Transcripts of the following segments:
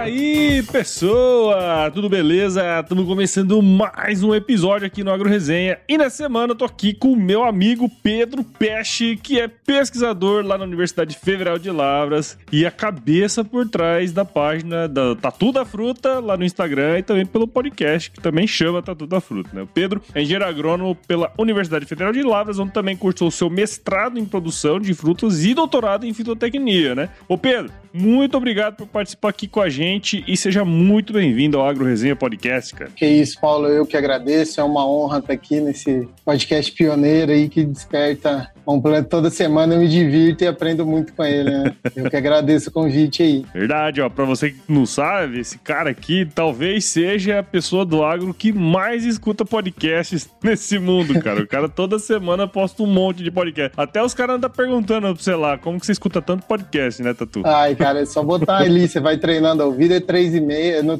Aí, pessoa? Tudo beleza? Estamos começando mais um episódio aqui no Agro Resenha. E nessa semana eu tô aqui com o meu amigo Pedro Peixe, que é pesquisador lá na Universidade Federal de Lavras e a cabeça por trás da página da Tatu da Fruta lá no Instagram e também pelo podcast, que também chama Tatu da Fruta, né? O Pedro é engenheiro agrônomo pela Universidade Federal de Lavras, onde também cursou seu mestrado em produção de frutas e doutorado em fitotecnia, né? Ô Pedro, muito obrigado por participar aqui com a gente e seja muito bem-vindo ao Agro Resenha Podcast, cara. Que isso, Paulo, eu que agradeço. É uma honra estar aqui nesse podcast pioneiro aí que desperta planeta toda semana. Eu me divirto e aprendo muito com ele, né? Eu que agradeço o convite aí. Verdade, ó. Pra você que não sabe, esse cara aqui talvez seja a pessoa do agro que mais escuta podcasts nesse mundo, cara. O cara toda semana posta um monte de podcast. Até os caras andam perguntando, sei lá, como que você escuta tanto podcast, né, Tatu? Ai, cara, é só botar ali. Você vai treinando a ouvida, é 3,5, no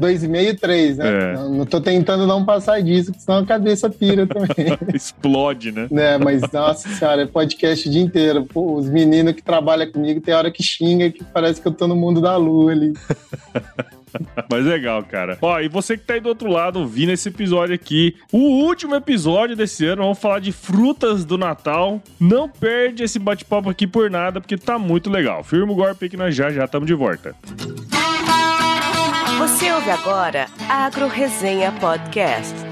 2,5 3, né? É. Não, não tô tentando não passar disso, porque senão a cabeça pira também. Explode, né? né? Mas, nossa senhora, é podcast o dia inteiro. Pô, os meninos que trabalham comigo tem hora que xinga que parece que eu tô no mundo da lua ali. Mas legal, cara. Ó, e você que tá aí do outro lado ouvindo esse episódio aqui, o último episódio desse ano, vamos falar de frutas do Natal. Não perde esse bate-papo aqui por nada, porque tá muito legal. Firma o golpe que nós já já estamos de volta. Você ouve agora Agro Resenha Podcast.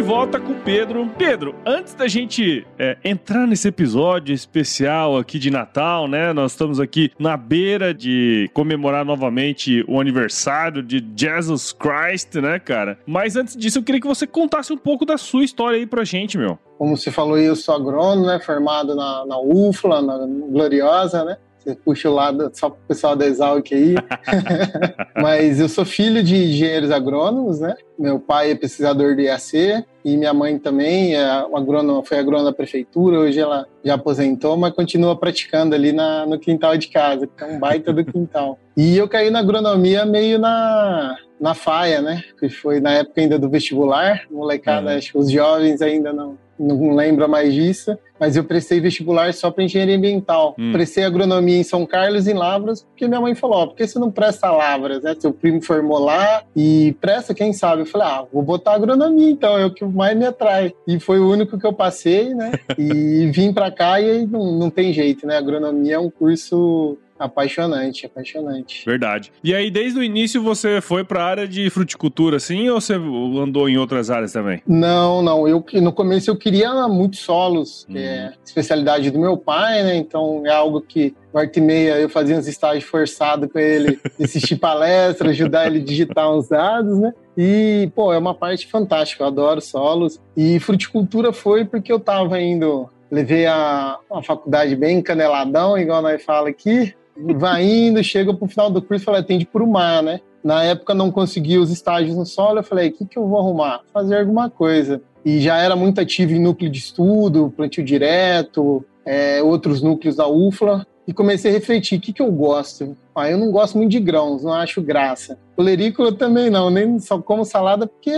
De volta com o Pedro. Pedro, antes da gente é, entrar nesse episódio especial aqui de Natal, né? Nós estamos aqui na beira de comemorar novamente o aniversário de Jesus Christ, né, cara? Mas antes disso, eu queria que você contasse um pouco da sua história aí pra gente, meu. Como você falou, eu sou agrônomo, né? Formado na, na UFLA, na Gloriosa, né? Você puxa o lado só pro pessoal da Exalc aí. Mas eu sou filho de engenheiros agrônomos, né? Meu pai é pesquisador do IAC e minha mãe também é agrônoma, foi agrônoma da prefeitura. Hoje ela já aposentou, mas continua praticando ali na, no quintal de casa, que é um baita do quintal. E eu caí na agronomia meio na, na faia, né? Que foi na época ainda do vestibular. Molecada, Uhum. acho que os jovens ainda não, não lembram mais disso. Mas eu prestei vestibular só para engenharia ambiental. Hum. Prestei agronomia em São Carlos, em Lavras, porque minha mãe falou: ó, por que você não presta Lavras, né? Seu primo formou lá e presta, quem sabe? Eu falei: ah, vou botar agronomia então, é o que mais me atrai. E foi o único que eu passei, né? E vim para cá e aí não, não tem jeito, né? Agronomia é um curso apaixonante, apaixonante. Verdade. E aí, desde o início, você foi pra área de fruticultura, assim, ou você andou em outras áreas também? Não, não. Eu que- no começo eu queria muitos solos, que Uhum. é especialidade do meu pai, né? Então é algo que volta e meia eu fazia uns estágios forçados com ele, assistir palestra, ajudar ele a digitar uns dados, né? E, pô, é uma parte fantástica, eu adoro solos. E fruticultura foi porque eu tava indo, levei a, a faculdade bem caneladão, igual nós fala aqui, vai indo, chega pro final do curso e fala, é, tem de ir pro mar, né? Na época não consegui os estágios no solo, eu falei, o que, que eu vou arrumar? Fazer alguma coisa. E já era muito ativo em núcleo de estudo, plantio direto, é, outros núcleos da UFLA, e comecei a refletir, o que, que eu gosto? Ah, eu não gosto muito de grãos, não acho graça. Colerícola também não, nem só como salada porque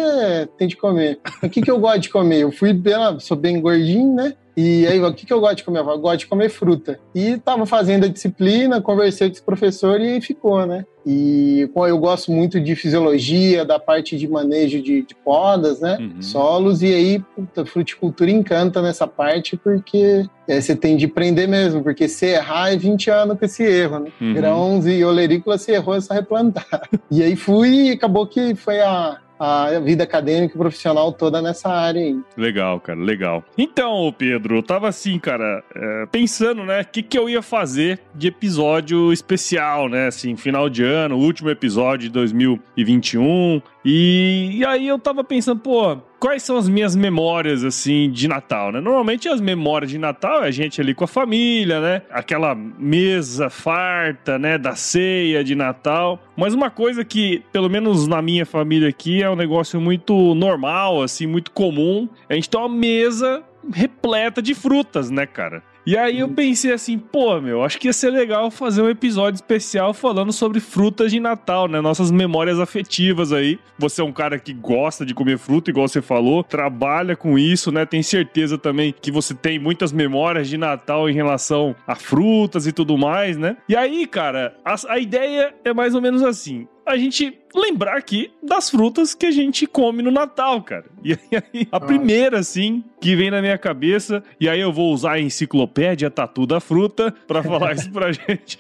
tem de comer. O que, que eu gosto de comer? Eu fui bem, sou bem gordinho, né? E aí, o que, que eu gosto de comer? Eu gosto de comer fruta. E tava fazendo a disciplina, conversei com esse professor e aí ficou, né? E eu gosto muito de fisiologia, da parte de manejo de, de podas, né? Uhum. Solos, e aí, puta, fruticultura encanta nessa parte porque é, você tem de aprender mesmo, porque se errar é 20 anos com esse erro, né? Uhum. Grãos e olerícola se errou é só replantar. E aí fui e acabou que foi a, a vida acadêmica e profissional toda nessa área aí. Legal, cara, legal. Então, Pedro, eu tava assim, cara, é, pensando, né, o que, que eu ia fazer de episódio especial, né, assim, final de ano, último episódio de 2021. E, e aí eu tava pensando, pô, quais são as minhas memórias, assim, de Natal, né? Normalmente as memórias de Natal é a gente ali com a família, né? Aquela mesa farta, né? Da ceia de Natal. Mas uma coisa que, pelo menos na minha família aqui, é um negócio muito normal, assim, muito comum. A gente tem uma mesa repleta de frutas, né, cara? E aí eu pensei assim, pô, meu, acho que ia ser legal fazer um episódio especial falando sobre frutas de Natal, né? Nossas memórias afetivas aí. Você é um cara que gosta de comer fruta, igual você falou, trabalha com isso, né? Tem certeza também que você tem muitas memórias de Natal em relação a frutas e tudo mais, né? E aí, cara, a, a ideia é mais ou menos assim a gente lembrar aqui das frutas que a gente come no Natal, cara. E aí, a primeira, assim, que vem na minha cabeça, e aí eu vou usar a enciclopédia Tatu da Fruta para falar isso pra gente.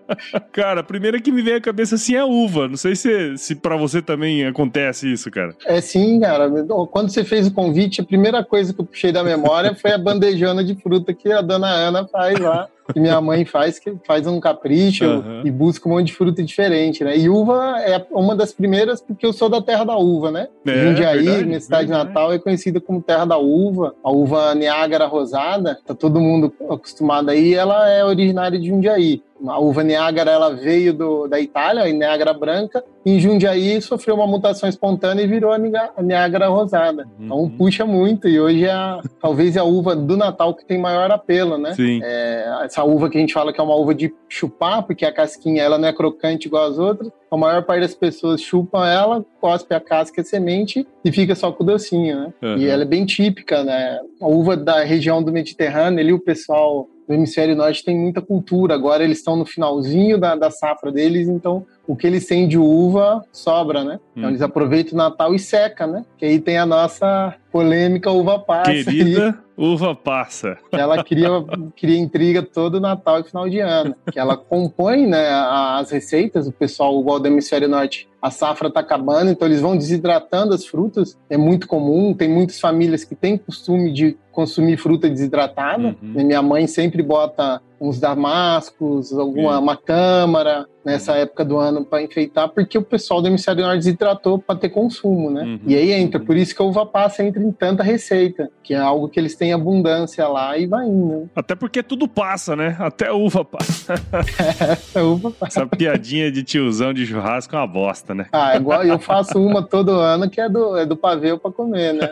cara, a primeira que me vem à cabeça, assim, é a uva. Não sei se, se para você também acontece isso, cara. É sim, cara. Quando você fez o convite, a primeira coisa que eu puxei da memória foi a bandejona de fruta que a dona Ana faz lá que minha mãe faz, que faz um capricho uhum. e busca um monte de fruta diferente, né? E uva é uma das primeiras, porque eu sou da terra da uva, né? É, Jundiaí, verdade, minha cidade verdade. natal, é conhecida como terra da uva. A uva Niágara rosada, tá todo mundo acostumado aí, ela é originária de Jundiaí. A uva Niágara ela veio do, da Itália, a Niágara branca, e em Jundiaí sofreu uma mutação espontânea e virou a Niágara rosada. Uhum. Então puxa muito, e hoje é a, talvez é a uva do Natal que tem maior apelo, né? Sim. É, essa uva que a gente fala que é uma uva de chupar, porque a casquinha ela não é crocante igual as outras, a maior parte das pessoas chupam ela, cospe a casca e a semente e fica só com o docinho, né? Uhum. E ela é bem típica, né? A uva da região do Mediterrâneo, ali o pessoal no hemisfério norte tem muita cultura. Agora eles estão no finalzinho da, da safra deles, então o que eles têm de uva sobra, né? Então eles uhum. aproveitam o Natal e seca, né? Que aí tem a nossa polêmica uva passa. Querida uva passa. Ela cria, cria intriga todo Natal e final de ano. Que ela compõe né, as receitas, o pessoal igual do hemisfério norte a safra está acabando, então eles vão desidratando as frutas. É muito comum, tem muitas famílias que têm costume de consumir fruta desidratada. Uhum. Minha mãe sempre bota uns damascos, alguma uma câmara nessa época do ano para enfeitar, porque o pessoal do hemisfério norte desidratou para ter consumo, né? Uhum. E aí entra, por isso que a uva passa entra em tanta receita, que é algo que eles têm abundância lá e vai indo. Até porque tudo passa, né? Até a uva passa. é, a uva passa. Essa piadinha de tiozão de churrasco é uma bosta, né? Ah, igual eu faço uma todo ano que é do, é do pavê para comer, né?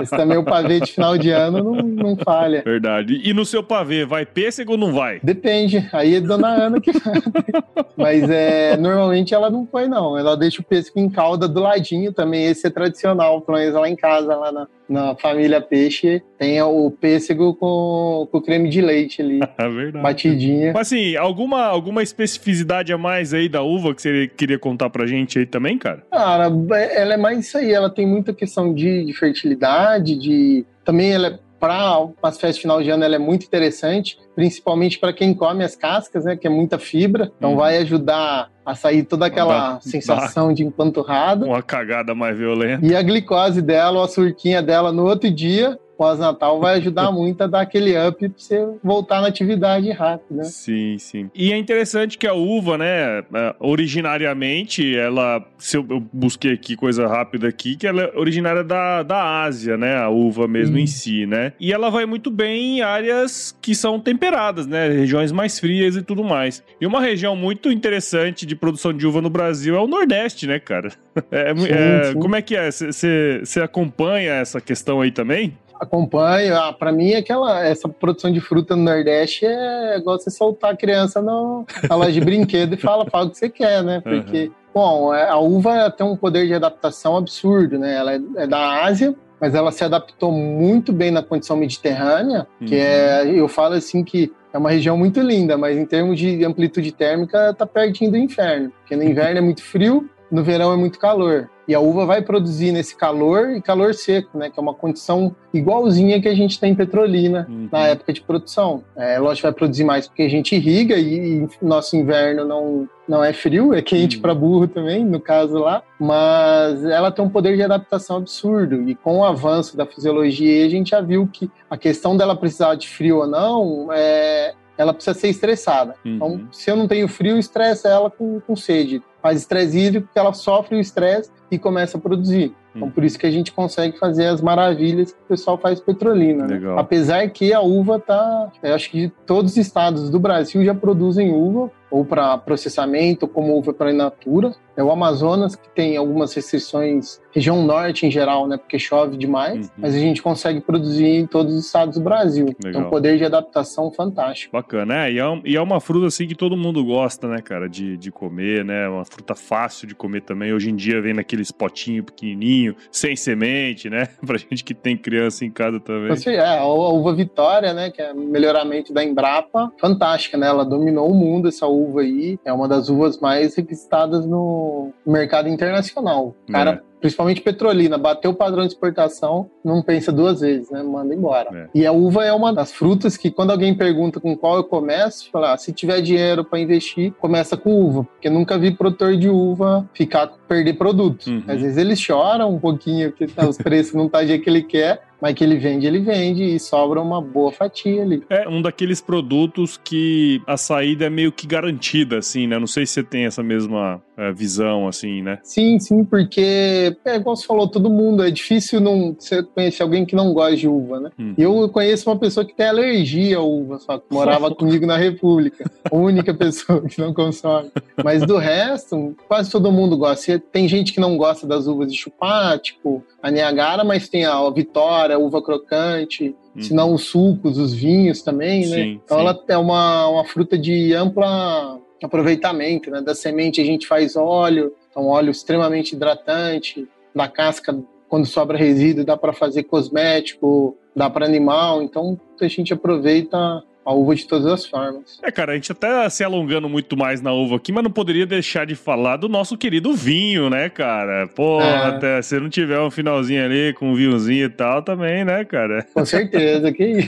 Esse também o pavê de final de ano não, não falha. Verdade. E no seu pavê, vai pêssego ou não vai? Depende. Aí é dona Ana que vai. Mas é, normalmente ela não põe, não. Ela deixa o pêssego em calda do ladinho também. Esse é tradicional, pelo menos lá em casa, lá na, na família Peixe, tem o pêssego com, com creme de leite ali. É verdade. Batidinha. Mas assim, alguma, alguma especificidade a mais aí da uva que você queria contar pra gente aí também, cara? Cara, ela é mais isso aí. Ela tem muita questão de, de fertilidade, de. Também ela é para as festas de final de ano ela é muito interessante, principalmente para quem come as cascas, né, que é muita fibra, então hum. vai ajudar a sair toda aquela dá, sensação dá. de empanturrado. Uma cagada mais violenta. E a glicose dela, ou a surquinha dela no outro dia, pós-natal vai ajudar muito a dar aquele up pra você voltar na atividade rápido, né? Sim, sim. E é interessante que a uva, né, é, originariamente, ela, se eu, busquei aqui coisa rápida aqui, que ela é originária da, da Ásia, né, a uva mesmo hum. em si, né? E ela vai muito bem em áreas que são temperadas, né, regiões mais frias e tudo mais. E uma região muito interessante de produção de uva no Brasil é o Nordeste, né, cara? É, sim, é, sim. Como é que é? Você acompanha essa questão aí também? Acompanho. Ah, para mim, aquela, essa produção de fruta no Nordeste é igual você soltar a criança no, na loja de brinquedo e fala, fala o que você quer, né? Porque, uhum. bom, é, a uva tem um poder de adaptação absurdo, né? Ela é, é da Ásia, mas ela se adaptou muito bem na condição mediterrânea, uhum. que é, eu falo assim que é uma região muito linda, mas em termos de amplitude térmica, tá pertinho do inferno, porque no inverno é muito frio, no verão é muito calor. E a uva vai produzir nesse calor e calor seco, né? Que é uma condição igualzinha que a gente tem em Petrolina uhum. na época de produção. É, lógico, vai produzir mais porque a gente irriga e, e nosso inverno não, não é frio, é quente uhum. para burro também, no caso lá. Mas ela tem um poder de adaptação absurdo. E com o avanço da fisiologia, a gente já viu que a questão dela precisar de frio ou não é, ela precisa ser estressada. Então, uhum. Então, se eu não tenho frio, estressa ela com, com sede faz estresse hídrico, que ela sofre o estresse e começa a produzir. Então, por isso que a gente consegue fazer as maravilhas que o pessoal faz petrolina. Né? Apesar que a uva tá. Eu acho que todos os estados do Brasil já produzem uva, ou para processamento, como uva para inatura. É o Amazonas que tem algumas restrições, região norte em geral, né? Porque chove demais, uhum. mas a gente consegue produzir em todos os estados do Brasil. Então, Legal. Então, poder de adaptação fantástico. Bacana, é e, é. e é uma fruta assim que todo mundo gosta, né, cara, de, de comer, né? Uma fruta fácil de comer também. Hoje em dia vem naqueles potinhos pequenininho, sem semente, né? Pra gente que tem criança em casa também. Assim, é, a uva Vitória, né? Que é melhoramento da Embrapa, fantástica, né? Ela dominou o mundo, essa uva aí. É uma das uvas mais requisitadas no mercado internacional. Cara, é principalmente petrolina, bateu o padrão de exportação, não pensa duas vezes, né? Manda embora. É. E a uva é uma das frutas que, quando alguém pergunta com qual eu começo, falar, ah, se tiver dinheiro para investir, começa com uva, porque nunca vi produtor de uva ficar perder produto. Uhum. Às vezes eles choram um pouquinho, porque tá, os preços não tá do jeito que ele quer, mas que ele vende, ele vende e sobra uma boa fatia ali. É um daqueles produtos que a saída é meio que garantida, assim, né? Não sei se você tem essa mesma visão, assim, né? Sim, sim, porque, é igual você falou, todo mundo, é difícil não você conhecer alguém que não gosta de uva, né? Uhum. Eu conheço uma pessoa que tem alergia à uva, só que morava comigo na República. A única pessoa que não consome. Mas do resto, quase todo mundo gosta. Tem gente que não gosta das uvas de chupar, tipo a Niagara, mas tem a Vitória, a uva crocante, uhum. se não os sucos, os vinhos também, né? Sim, então sim. ela é uma, uma fruta de ampla aproveitamento, né? Da semente a gente faz óleo, então óleo extremamente hidratante, da casca quando sobra resíduo dá para fazer cosmético, dá para animal, então a gente aproveita a uva de todas as formas. É, cara, a gente até se alongando muito mais na uva aqui, mas não poderia deixar de falar do nosso querido vinho, né, cara? Pô, é. até se não tiver um finalzinho ali com um vinhozinho e tal, também, né, cara? Com certeza, que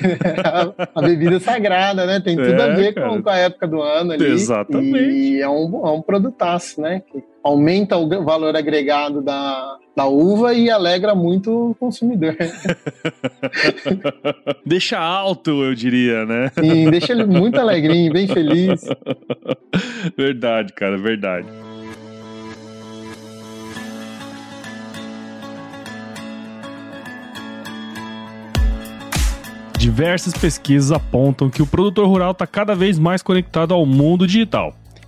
a, a bebida sagrada, né? Tem tudo é, a ver com, com, a época do ano ali. Exatamente. E é um, é um produtaço, né? Que aumenta o valor agregado da, da uva e alegra muito o consumidor. deixa alto, eu diria, né? Sim, deixa ele muito alegrinho, bem feliz. Verdade, cara, verdade. Diversas pesquisas apontam que o produtor rural está cada vez mais conectado ao mundo digital.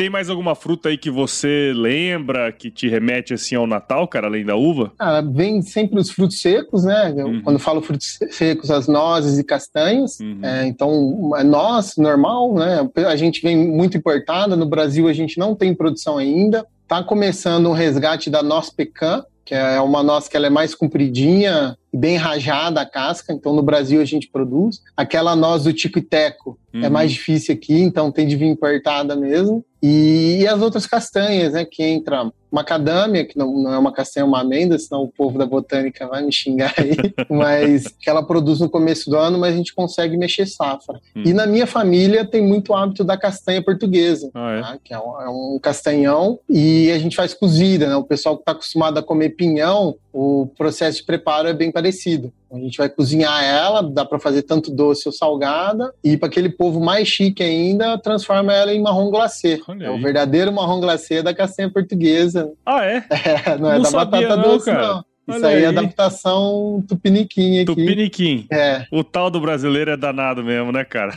Tem mais alguma fruta aí que você lembra que te remete assim ao Natal, cara, além da uva? Ah, vem sempre os frutos secos, né? Uhum. Quando falo frutos secos, as nozes e castanhas. Uhum. É, então, é noz, normal, né? A gente vem muito importada. No Brasil, a gente não tem produção ainda. Tá começando um resgate da noz pecan, que é uma noz que ela é mais compridinha, bem rajada a casca, então no Brasil a gente produz. Aquela noz do tico e teco é uhum. é mais difícil aqui, então tem de vir importada mesmo. E, as outras castanhas, né, que entra macadâmia, que não, não é uma castanha, é uma amêndoa, senão o povo da botânica vai me xingar aí, mas que ela produz no começo do ano, mas a gente consegue mexer safra. Hum. E na minha família tem muito hábito da castanha portuguesa, ah, é? Tá? que é um, é um, castanhão, e a gente faz cozida, né? O pessoal que está acostumado a comer pinhão, o processo de preparo é bem parecido. A gente vai cozinhar ela, dá para fazer tanto doce ou salgada, e para aquele povo mais chique ainda, transforma ela em marrom glacê. É o verdadeiro marrom glacê da castanha portuguesa. Ah, é? é não é não da batata não, doce, cara. não. Isso aí, é adaptação tupiniquim aqui. Tupiniquim. É. O tal do brasileiro é danado mesmo, né, cara?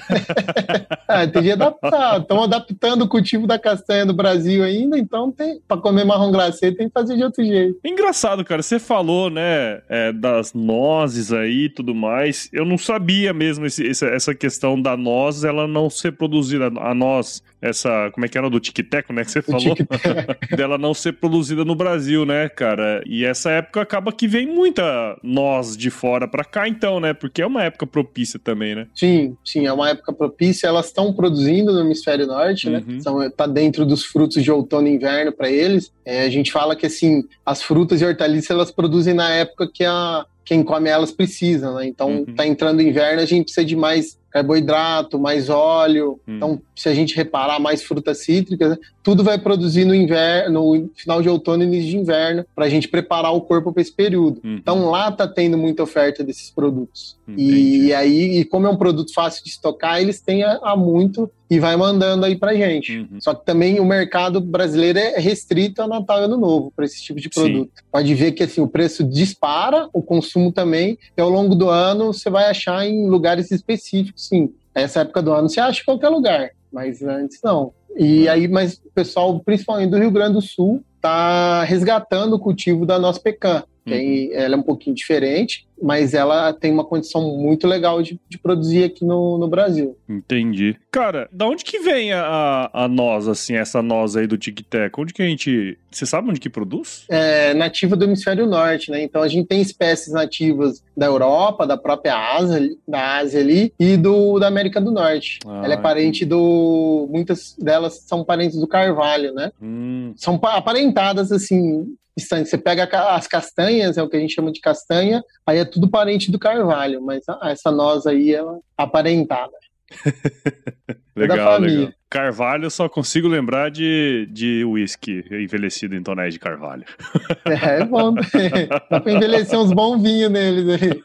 ah, tem de adaptar. Estão adaptando o cultivo da castanha do Brasil ainda, então tem para comer marrom glacê tem que fazer de outro jeito. Engraçado, cara. Você falou, né, é, das nozes aí e tudo mais. Eu não sabia mesmo esse, essa questão da noz, ela não ser produzida. A noz essa, como é que era do tic-tac, né, que você falou, dela não ser produzida no Brasil, né, cara? E essa época acaba que vem muita nós de fora para cá, então, né? Porque é uma época propícia também, né? Sim, sim, é uma época propícia. Elas estão produzindo no hemisfério norte, né? uhum. né? Então, tá dentro dos frutos de outono e inverno para eles. É, a gente fala que assim, as frutas e hortaliças elas produzem na época que a quem come elas precisa, né? Então, uhum. tá entrando inverno, a gente precisa de mais carboidrato, mais óleo. Hum. Então, se a gente reparar mais frutas cítricas, né, tudo vai produzir no inverno, no final de outono e início de inverno, para a gente preparar o corpo para esse período. Hum. Então, lá tá tendo muita oferta desses produtos. E, e, aí, e como é um produto fácil de estocar, eles têm há muito e vai mandando aí pra gente. Uhum. Só que também o mercado brasileiro é restrito a Natal e Ano Novo para esse tipo de produto. Sim. Pode ver que assim, o preço dispara, o consumo também, e ao longo do ano você vai achar em lugares específicos, sim. Essa época do ano você acha em qualquer lugar, mas antes não. E aí, mas o pessoal, principalmente do Rio Grande do Sul, está resgatando o cultivo da nossa pecan. Tem, uhum. Ela é um pouquinho diferente, mas ela tem uma condição muito legal de, de produzir aqui no, no, Brasil. Entendi. Cara, da onde que vem a, a noz, assim, essa noz aí do Tic Tac? Onde que a gente... Você sabe onde que produz? É nativa do hemisfério norte, né? Então a gente tem espécies nativas da Europa, da própria Ásia, da Ásia ali, e do, da América do Norte. Ah, ela é parente do... Muitas delas são parentes do carvalho, né? Hum. São aparentadas, assim, você pega as castanhas, é o que a gente chama de castanha, aí é tudo parente do carvalho, mas essa noz aí, é aparentada. legal, legal. Carvalho, só consigo lembrar de, de whisky envelhecido em tonéis de carvalho. É, é bom. Dá pra envelhecer uns bons vinhos neles aí.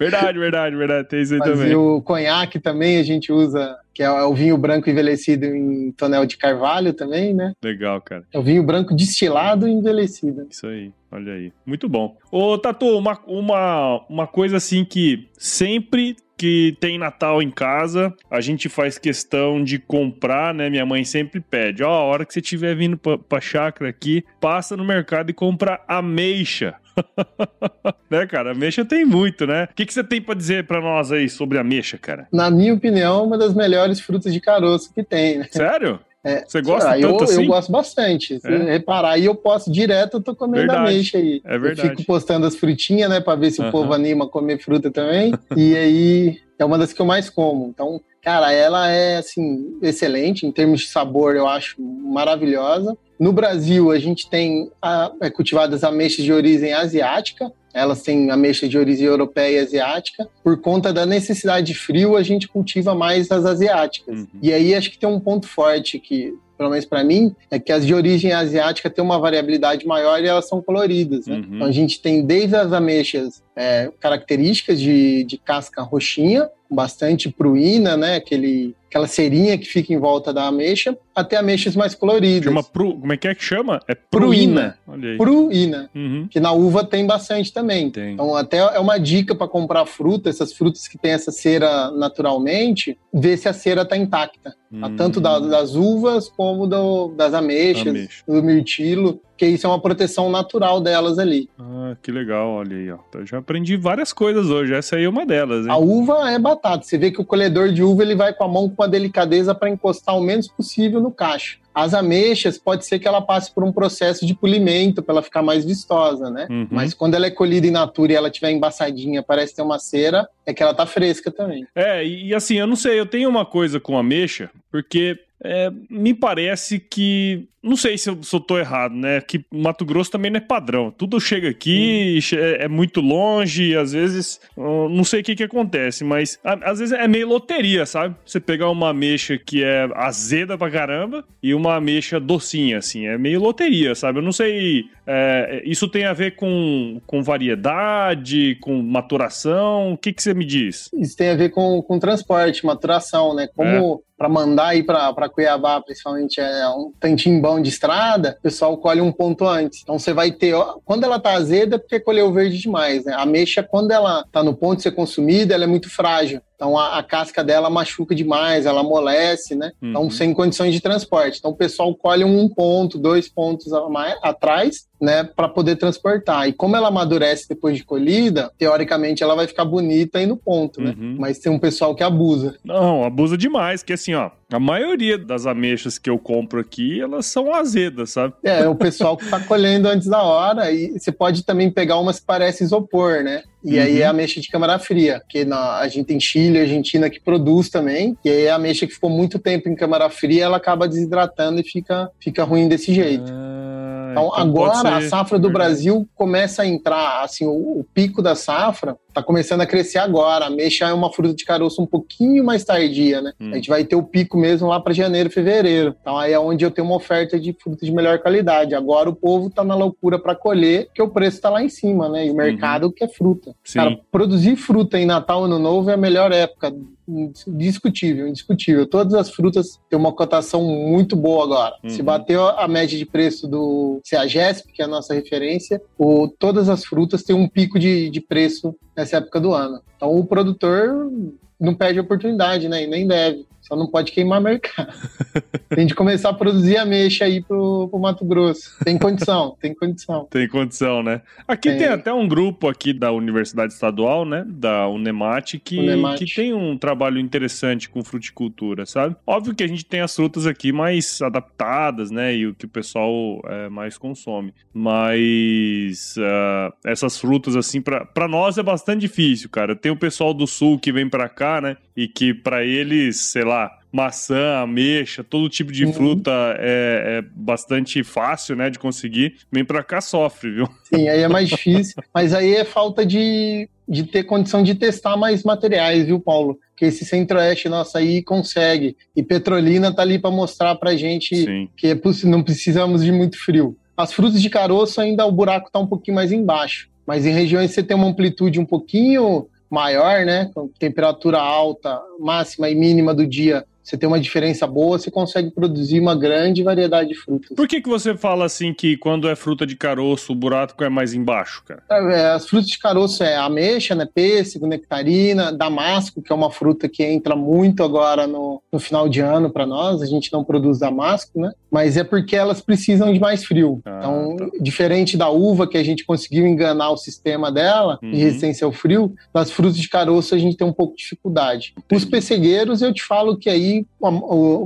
Verdade, verdade, verdade. Tem isso aí Mas também. E o conhaque também a gente usa, que é o vinho branco envelhecido em tonel de carvalho também, né? Legal, cara. É o vinho branco destilado e envelhecido. Isso aí. Olha aí. Muito bom. Ô, Tatu, uma, uma, uma coisa assim que sempre que tem Natal em casa, a gente faz questão de comprar, né? Minha mãe sempre pede, ó, a hora que você estiver vindo pra, pra chácara aqui, passa no mercado e compra ameixa. né, cara? Ameixa tem muito, né? O que, que você tem para dizer para nós aí sobre ameixa, cara? Na minha opinião, uma das melhores frutas de caroço que tem, né? Sério? É, você gosta tanto eu, assim? Eu gosto bastante. Se é. reparar, aí eu posso direto, eu tô comendo verdade. ameixa aí. É verdade. Eu fico postando as frutinhas, né, pra ver se uh -huh. o povo anima a comer fruta também. e aí é uma das que eu mais como. Então, cara, ela é, assim, excelente. Em termos de sabor, eu acho maravilhosa. No Brasil, a gente tem a, é, cultivadas ameixas de origem asiática, elas têm ameixa de origem europeia e asiática. Por conta da necessidade de frio, a gente cultiva mais as asiáticas. Uhum. E aí acho que tem um ponto forte que pelo menos para mim, é que as de origem asiática têm uma variabilidade maior e elas são coloridas. Né? Uhum. Então a gente tem desde as ameixas é, características de, de casca roxinha, bastante pruína, né? Aquele, aquela cerinha que fica em volta da ameixa, até ameixas mais coloridas. Chama pru, como é que é que chama? É pruína. pruína. Pruína, Uhum. que na uva tem bastante também. Tem. Então, até é uma dica para comprar fruta, essas frutas que têm essa cera naturalmente, ver se a cera está intacta. Hum. Tanto da- das uvas como do- das ameixas, Ameixa. do mirtilo, que isso é uma proteção natural delas ali. Ah, que legal, olha aí, ó. Eu já aprendi várias coisas hoje, essa aí é uma delas, hein? A uva é batata. Você vê que o colhedor de uva ele vai com a mão com uma delicadeza para encostar o menos possível no cacho. As ameixas, pode ser que ela passe por um processo de polimento para ela ficar mais vistosa, né? Uhum. Mas quando ela é colhida in natura e ela estiver embaçadinha, parece ter uma cera, é que ela tá fresca também. É, e, e assim, eu não sei, eu tenho uma coisa com ameixa, porque é, me parece que. Não sei se eu, se eu tô errado, né? Que Mato Grosso também não é padrão. Tudo chega aqui, é, é muito longe, e às vezes. não sei o que que acontece, mas a- às vezes é meio loteria, sabe? Você pegar uma ameixa que é azeda pra caramba e uma ameixa docinha, assim. É meio loteria, sabe? Eu não sei. é, isso tem a ver com, com variedade, com maturação? O que, que você me diz? Isso tem a ver com, com transporte, maturação, né? Como para mandar ir para Cuiabá, principalmente, é um tantinho bom de estrada, o pessoal colhe um ponto antes. Então você vai ter, ó, quando ela tá azeda, é porque colheu verde demais, né? A ameixa, quando ela tá no ponto de ser consumida, ela é muito frágil. Então a, a casca dela machuca demais, ela amolece, né? Então Uhum. sem condições de transporte. Então o pessoal colhe um ponto, dois pontos mais, atrás, né, para poder transportar. E como ela amadurece depois de colhida, teoricamente ela vai ficar bonita aí no ponto, né? Uhum. Mas tem um pessoal que abusa. Não, abusa demais, que assim, ó, a maioria das ameixas que eu compro aqui, elas são azedas, sabe? É, é o pessoal que tá colhendo antes da hora. E você pode também pegar umas que parecem isopor, né? E aí Uhum. é a ameixa de câmara fria, que na, a gente tem Chile, Argentina que produz também. E aí a ameixa que ficou muito tempo em câmara fria, ela acaba desidratando e fica, fica ruim desse jeito. Ah, Então, pode agora a safra do Verdade. Brasil começa a entrar, assim, o, o pico da safra está começando a crescer agora. A ameixa é uma fruta de caroço um pouquinho mais tardia, né? Hum. A gente vai ter o pico mesmo lá para janeiro, fevereiro. Então aí é onde eu tenho uma oferta de fruta de melhor qualidade. Agora o povo tá na loucura para colher, porque o preço tá lá em cima, né? E o mercado quer fruta. Uhum. Sim. Cara, produzir fruta em Natal, Ano Novo é a melhor época. Indiscutível, indiscutível. Todas as frutas têm uma cotação muito boa agora. Uhum. Se bateu a média de preço do CEAGESP, que é a nossa referência, o, todas as frutas têm um pico de, de preço nessa época do ano. Então o produtor não perde oportunidade, né? E nem deve. Só não pode queimar mercado. tem de começar a produzir ameixa aí pro, pro Mato Grosso. Tem condição, tem condição. Tem condição, né? Aqui tem. Tem. até um grupo aqui da Universidade Estadual, né? Da Unemate, que, Unemate. que tem um trabalho interessante com fruticultura, sabe? Óbvio que a gente tem as frutas aqui mais adaptadas, né? E o que o pessoal é, mais consome. Mas ah, essas frutas, assim, pra nós é bastante difícil, cara. Tem o pessoal do sul que vem pra cá, né? E que pra eles, sei lá, maçã, ameixa, todo tipo de Uhum. fruta é, é bastante fácil, né, de conseguir. Vem pra cá, sofre, viu? Sim, aí é mais difícil. Mas aí é falta de, de ter condição de testar mais materiais, viu, Paulo? Que esse centro-oeste nosso aí consegue. E Petrolina tá ali para mostrar pra gente Sim. que é não precisamos de muito frio. As frutas de caroço ainda o buraco tá um pouquinho mais embaixo. Mas em regiões que você tem uma amplitude um pouquinho maior, né? Com temperatura alta, máxima e mínima do dia, você tem uma diferença boa, você consegue produzir uma grande variedade de frutas. Por que, que você fala assim que quando é fruta de caroço, o buraco é mais embaixo, cara? É, as frutas de caroço é ameixa, né, pêssego, nectarina, damasco, que é uma fruta que entra muito agora no, no final de ano para nós. A gente não produz damasco, né? Mas é porque elas precisam de mais frio. Ah, então, tá. diferente da uva, que a gente conseguiu enganar o sistema dela Uhum. de resistência ao frio, nas frutas de caroço a gente tem um pouco de dificuldade. Os pessegueiros, eu te falo que aí,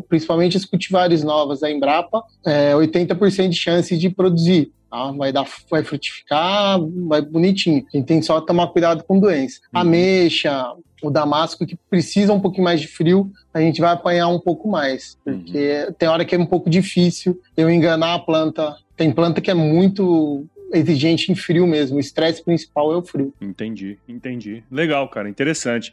principalmente as cultivares novas da Embrapa, é 80% de chance de produzir. tá? Vai, dar, vai frutificar, vai bonitinho. A gente tem só que tomar cuidado com doença. Uhum. Ameixa, o damasco, que precisa um pouquinho mais de frio, a gente vai apanhar um pouco mais. Porque tem hora que é um pouco difícil eu enganar a planta. Tem planta que é muito exigente em frio mesmo. O estresse principal é o frio. Entendi, entendi. Legal, cara, interessante.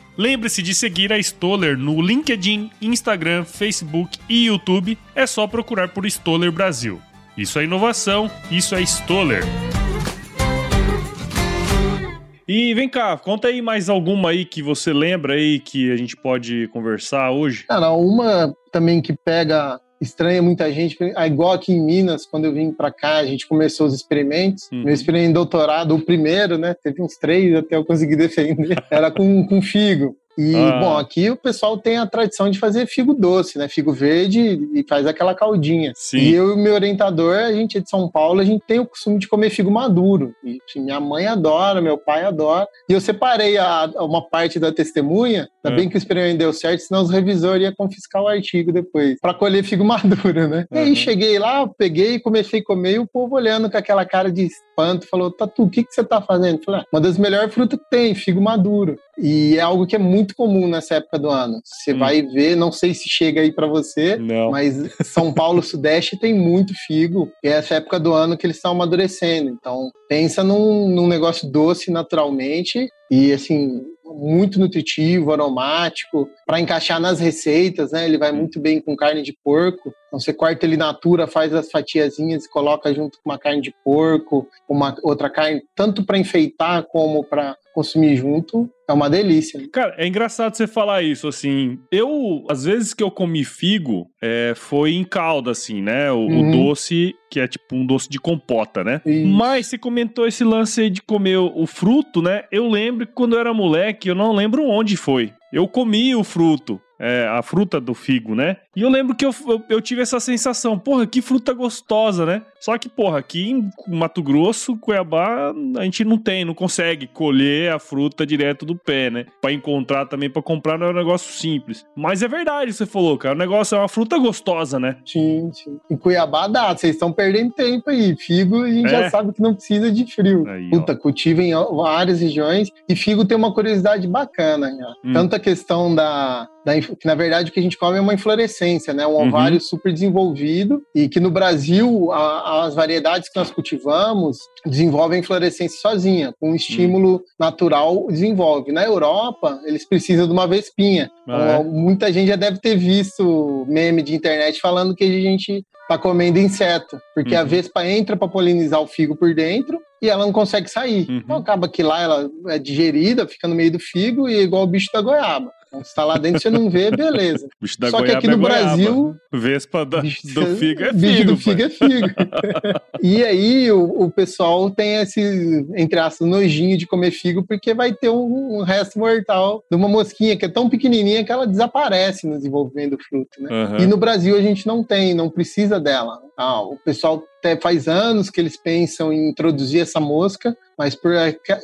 Lembre-se de seguir a Stoller no LinkedIn, Instagram, Facebook e YouTube. É só procurar por Stoller Brasil. Isso é inovação, isso é Stoller. E vem cá, conta aí mais alguma aí que você lembra aí que a gente pode conversar hoje. Cara, uma também que pega estranha muita gente, ah, igual aqui em Minas, quando eu vim para cá, a gente começou os experimentos. Uhum. Meu experimento de doutorado, o primeiro, né? Teve uns três até eu conseguir defender. Era com, com figo. E, ah. bom, aqui o pessoal tem a tradição de fazer figo doce, né? Figo verde e faz aquela caldinha. Sim. E eu e meu orientador, a gente é de São Paulo, a gente tem o costume de comer figo maduro. E assim, minha mãe adora, meu pai adora. E eu separei a, uma parte da testemunha, ainda é. bem que o experimento deu certo, senão os revisores iam confiscar o artigo depois, para colher figo maduro, né? Uhum. E aí cheguei lá, peguei, comecei a comer e o povo olhando com aquela cara de espanto, falou, Tatu, o que, que você tá fazendo? Eu falei, ah, uma das melhores frutas que tem, figo maduro. E é algo que é muito comum nessa época do ano. Você hum. vai ver, não sei se chega aí para você, não. mas São Paulo Sudeste tem muito figo. E é essa época do ano que eles estão amadurecendo. Então, pensa num, num negócio doce naturalmente e assim muito nutritivo, aromático, para encaixar nas receitas, né? Ele vai muito bem com carne de porco. Então você corta ele natura, faz as fatiazinhas e coloca junto com uma carne de porco, uma outra carne, tanto para enfeitar como para consumir junto. É uma delícia. Cara, é engraçado você falar isso, assim. Eu, às vezes que eu comi figo, é, foi em calda, assim, né? O, uhum. o, doce, que é tipo um doce de compota, né? Isso. Mas você comentou esse lance aí de comer o, o fruto, né? Eu lembro que quando eu era moleque, eu não lembro onde foi. Eu comi o fruto é, a fruta do figo, né? E eu lembro que eu, eu, eu, tive essa sensação, porra, que fruta gostosa, né? Só que, porra, aqui em Mato Grosso, Cuiabá, a gente não tem, não consegue colher a fruta direto do pé, né? Pra encontrar também, pra comprar, não é um negócio simples. Mas é verdade, você falou, cara, o negócio é uma fruta gostosa, né? Sim, sim. Em Cuiabá dá, vocês estão perdendo tempo aí. Figo a gente é. já sabe que não precisa de frio. Aí, Puta, cultiva em várias regiões. E figo tem uma curiosidade bacana, né? Hum. Tanto a questão da da, que na verdade o que a gente come é uma inflorescência, né? Um uhum. ovário super desenvolvido e que no Brasil a, as variedades que nós cultivamos desenvolvem inflorescência sozinha, com um estímulo uhum. natural desenvolve. Na Europa eles precisam de uma vespinha. Ah, então, é? Muita gente já deve ter visto meme de internet falando que a gente está comendo inseto, porque uhum. a vespa entra para polinizar o figo por dentro e ela não consegue sair. Uhum. Então acaba que lá ela é digerida, fica no meio do figo e é igual o bicho da goiaba. Se tá lá dentro, você não vê, beleza. Bicho da Só que aqui no é Brasil. Vespa da, bicho, do figo é figo. Bicho do figo é figo. e aí o, o, pessoal tem esse, entre aspas, nojinho de comer figo, porque vai ter um, um, resto mortal de uma mosquinha que é tão pequenininha que ela desaparece no desenvolvimento do fruto. Né? Uhum. E no Brasil a gente não tem, não precisa dela. Ah, o pessoal até faz anos que eles pensam em introduzir essa mosca, mas por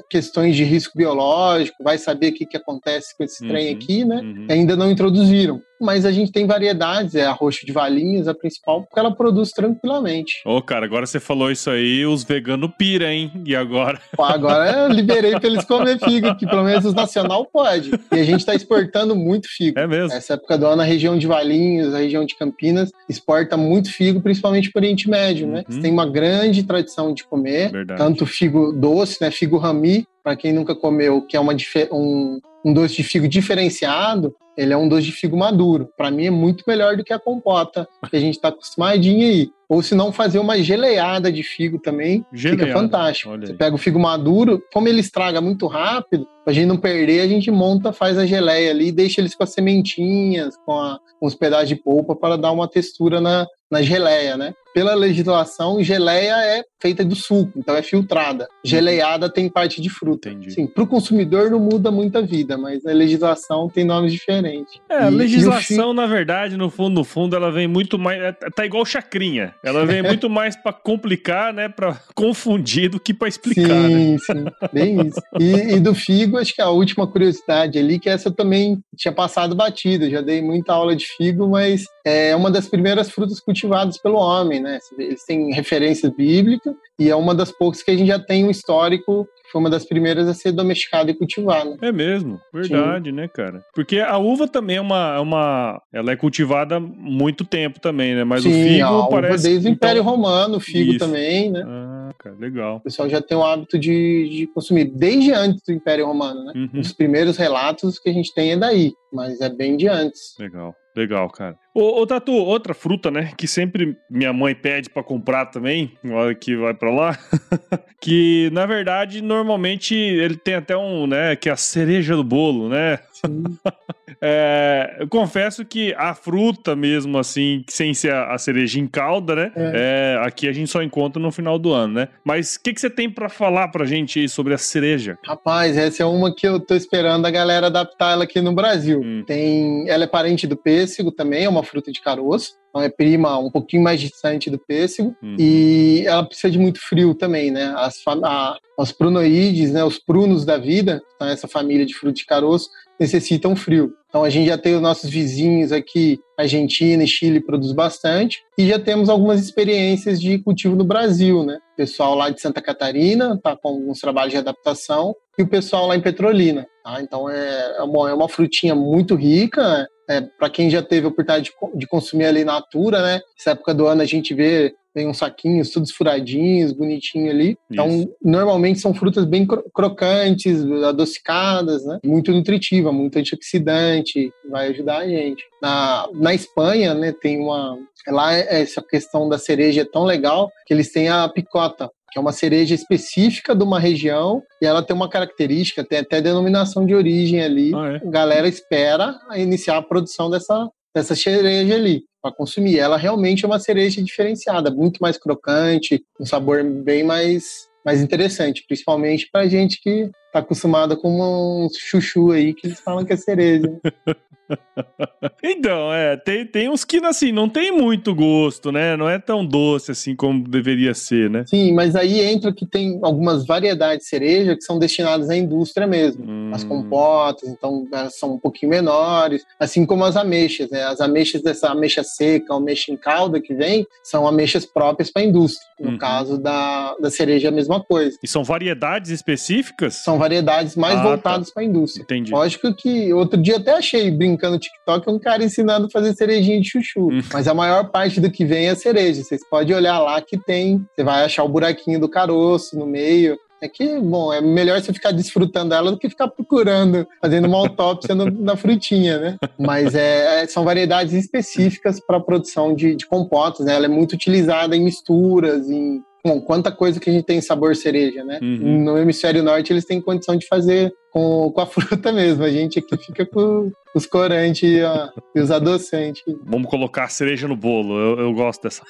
questões de risco biológico, vai saber o que, que acontece com esse uhum, trem aqui, né? Uhum. Ainda não introduziram mas a gente tem variedades, é a roxa de valinhos, a principal, porque ela produz tranquilamente. Ô, oh, cara, agora você falou isso aí, os veganos pira, hein? E agora? Pô, agora eu liberei pra eles comer figo, que pelo menos os nacional pode. E a gente tá exportando muito figo. É mesmo? Essa época do ano, a região de Valinhos, a região de Campinas, exporta muito figo, principalmente para o Oriente Médio, né? uhum. né? Você tem uma grande tradição de comer, Verdade. tanto figo doce, né? Figo rami, para quem nunca comeu, que é uma, um, um doce de figo diferenciado, ele é um doce de figo maduro. Para mim é muito melhor do que a compota que a gente está acostumadinho aí. Ou se não, fazer uma geleiada de figo também. Geleada. Fica fantástico. Você pega o figo maduro, como ele estraga muito rápido, pra gente não perder, a gente monta, faz a geleia ali, deixa eles com as sementinhas, com, a, com os pedaços de polpa para dar uma textura na, na geleia, né? Pela legislação, geleia é feita do suco, então é filtrada. Geleiada tem parte de fruta. Entendi. Sim, para o consumidor não muda muita vida, mas a legislação tem nomes diferentes. É, a legislação, na verdade, no fundo, no fundo, ela vem muito mais. É, tá igual chacrinha. Ela vem muito mais para complicar, né? Para confundir do que para explicar. Sim, né? sim, bem isso. E, e, do figo, acho que a última curiosidade ali, que essa eu também tinha passado batida. Já dei muita aula de figo, mas é uma das primeiras frutas cultivadas pelo homem, né? Eles têm referência bíblica e é uma das poucas que a gente já tem um histórico foi uma das primeiras a ser domesticada e cultivada. É mesmo, verdade, Sim. né, cara? Porque a uva também é uma, é uma. Ela é cultivada há muito tempo também, né? Mas Sim, o figo a parece. Uva desde o Império então... Romano, o figo Isso. também, né? Ah, cara, legal. O pessoal já tem o hábito de, de consumir desde antes do Império Romano, né? Uhum. Os primeiros relatos que a gente tem é daí, mas é bem de antes. Legal. Legal, cara. Ô, ô, Tatu, outra fruta, né? Que sempre minha mãe pede para comprar também, na hora que vai para lá. que, na verdade, normalmente ele tem até um, né? Que é a cereja do bolo, né? é, eu confesso que a fruta mesmo, assim, sem ser a, a cereja em calda, né? É. É, aqui a gente só encontra no final do ano, né? Mas o que, que você tem para falar pra gente aí sobre a cereja? Rapaz, essa é uma que eu tô esperando a galera adaptar ela aqui no Brasil. Hum. Tem, ela é parente do pêssego também, é uma fruta de caroço. Então é prima um pouquinho mais distante do pêssego. Uhum. E ela precisa de muito frio também, né? As, a, os prunoides, né? Os prunos da vida, então essa família de fruta de caroço, necessitam frio. Então a gente já tem os nossos vizinhos aqui, Argentina e Chile produz bastante, e já temos algumas experiências de cultivo no Brasil, né? O pessoal lá de Santa Catarina está com alguns trabalhos de adaptação e o pessoal lá em Petrolina. Tá? Então é, é, uma, é uma frutinha muito rica, é, para quem já teve a oportunidade de, de, consumir ali na natura, né? Essa época do ano a gente vê tem uns saquinhos todos furadinhos, bonitinho ali. Então, Isso. normalmente são frutas bem crocantes, adocicadas, né? Muito nutritiva, muito antioxidante, vai ajudar a gente. Na, na Espanha, né, tem uma... Lá essa questão da cereja é tão legal que eles têm a picota, que é uma cereja específica de uma região e ela tem uma característica, tem até denominação de origem ali. Ah, é? A galera espera iniciar a produção dessa, dessa cereja ali para consumir. Ela realmente é uma cereja diferenciada, muito mais crocante, um sabor bem mais, mais interessante, principalmente para gente que está acostumada com um chuchu aí que eles falam que é cereja. então, é, tem, tem uns que, assim, não tem muito gosto, né? Não é tão doce assim como deveria ser, né? Sim, mas aí entra que tem algumas variedades de cereja que são destinadas à indústria mesmo. Hum. As compotas, então, elas são um pouquinho menores, assim como as ameixas, né? As ameixas dessa ameixa seca, ameixa em calda que vem, são ameixas próprias para a indústria. No uhum. caso da, da cereja, a mesma coisa. E são variedades específicas? São variedades mais ah, tá. voltadas tá. para a indústria. Entendi. Lógico que outro dia até achei brincando brincando no TikTok um cara ensinando a fazer cerejinha de chuchu. Hum. Mas a maior parte do que vem é cereja. Vocês podem olhar lá que tem. Você vai achar o buraquinho do caroço no meio. É que, bom, é melhor você ficar desfrutando dela do que ficar procurando, fazendo uma autópsia no, na frutinha, né? Mas é, é são variedades específicas para a produção de, de compotas, né? Ela é muito utilizada em misturas, em Bom, quanta coisa que a gente tem em sabor cereja, né? Uhum. No hemisfério norte eles têm condição de fazer com, com a fruta mesmo. A gente aqui fica com os corantes e os adoçantes. Vamos colocar cereja no bolo. Eu, eu gosto dessa.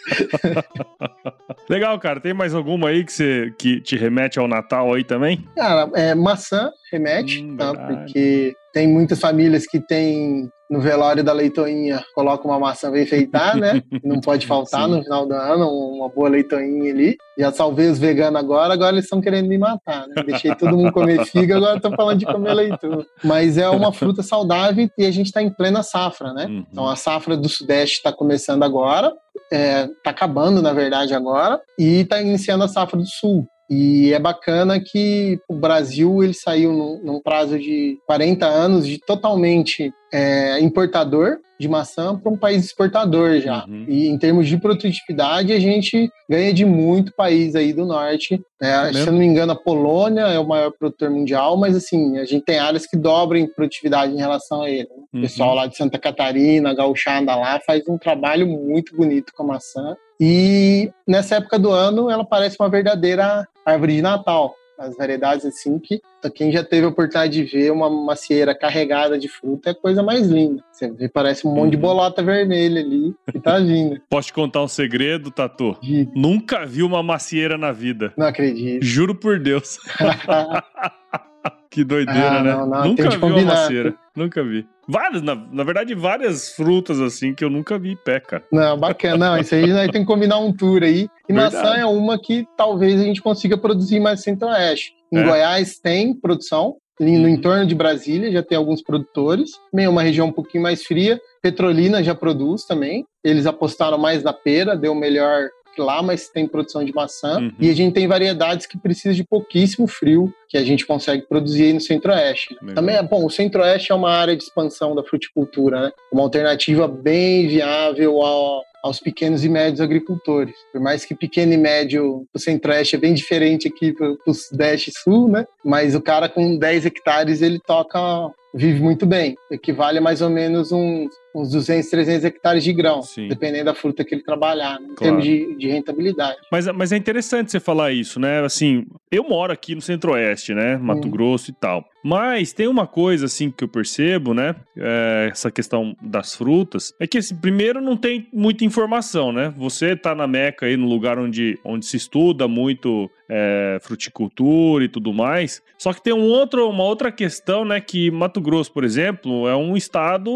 Legal, cara. Tem mais alguma aí que, você, que te remete ao Natal aí também? Cara, é, maçã remete, hum, tá? Porque tem muitas famílias que têm no velório da leitoinha, coloca uma maçã pra enfeitar, né? Não pode faltar Sim. no final do ano, uma boa leitoinha ali. Já salvei os veganos agora, agora eles estão querendo me matar, né? Deixei todo mundo comer figa, agora estão falando de comer leitão. Mas é uma fruta saudável e a gente está em plena safra, né? Uhum. Então a safra do Sudeste está começando agora, está é, acabando, na verdade, agora, e está iniciando a safra do Sul. E é bacana que o Brasil ele saiu num, num, prazo de 40 anos de totalmente é, importador de maçã para um país exportador já. Uhum. E em termos de produtividade, a gente ganha de muito país aí do norte. Né? Se eu não me engano, a Polônia é o maior produtor mundial, mas assim, a gente tem áreas que dobram em produtividade em relação a ele. Uhum. O pessoal lá de Santa Catarina, gauchada lá, faz um trabalho muito bonito com a maçã. E nessa época do ano, ela parece uma verdadeira árvore de Natal as variedades assim que quem já teve a oportunidade de ver uma macieira carregada de fruta é a coisa mais linda. Você vê, parece um monte de uhum. bolota vermelha ali que tá vindo. Posso te contar um segredo, Tatu? Nunca vi uma macieira na vida. Não acredito. Juro por Deus. que doideira, ah, né? Não, não, nunca vi combinar. uma macieira. Nunca vi. Várias, na, na verdade, várias frutas assim que eu nunca vi pé, cara. Não, bacana. Não, isso aí nós tem que combinar um tour aí. E verdade. maçã é uma que talvez a gente consiga produzir mais centro-oeste. Em é. Goiás tem produção, no uhum. entorno de Brasília já tem alguns produtores, é uma região um pouquinho mais fria. Petrolina já produz também. Eles apostaram mais na pera, deu melhor lá, mas tem produção de maçã. Uhum. E a gente tem variedades que precisam de pouquíssimo frio, que a gente consegue produzir aí no Centro-Oeste. Também é bom, o Centro-Oeste é uma área de expansão da fruticultura, né? Uma alternativa bem viável ao, aos pequenos e médios agricultores. Por mais que pequeno e médio, o Centro-Oeste é bem diferente aqui para o Sudeste e Sul, né? Mas o cara com 10 hectares, ele toca vive muito bem. Equivale a mais ou menos uns, uns 200, 300 hectares de grão, Sim. dependendo da fruta que ele trabalhar, né, em claro. termos de, de, rentabilidade. Mas, mas é interessante você falar isso, né? Assim, eu moro aqui no Centro-Oeste, né? Mato hum. Grosso e tal. Mas tem uma coisa, assim, que eu percebo, né? É, essa questão das frutas, é que, assim, primeiro não tem muita informação, né? Você tá na Meca aí, no lugar onde, onde se estuda muito é, fruticultura e tudo mais. Só que tem um outro, uma outra questão, né? Que Mato Grosso, por exemplo, é um estado,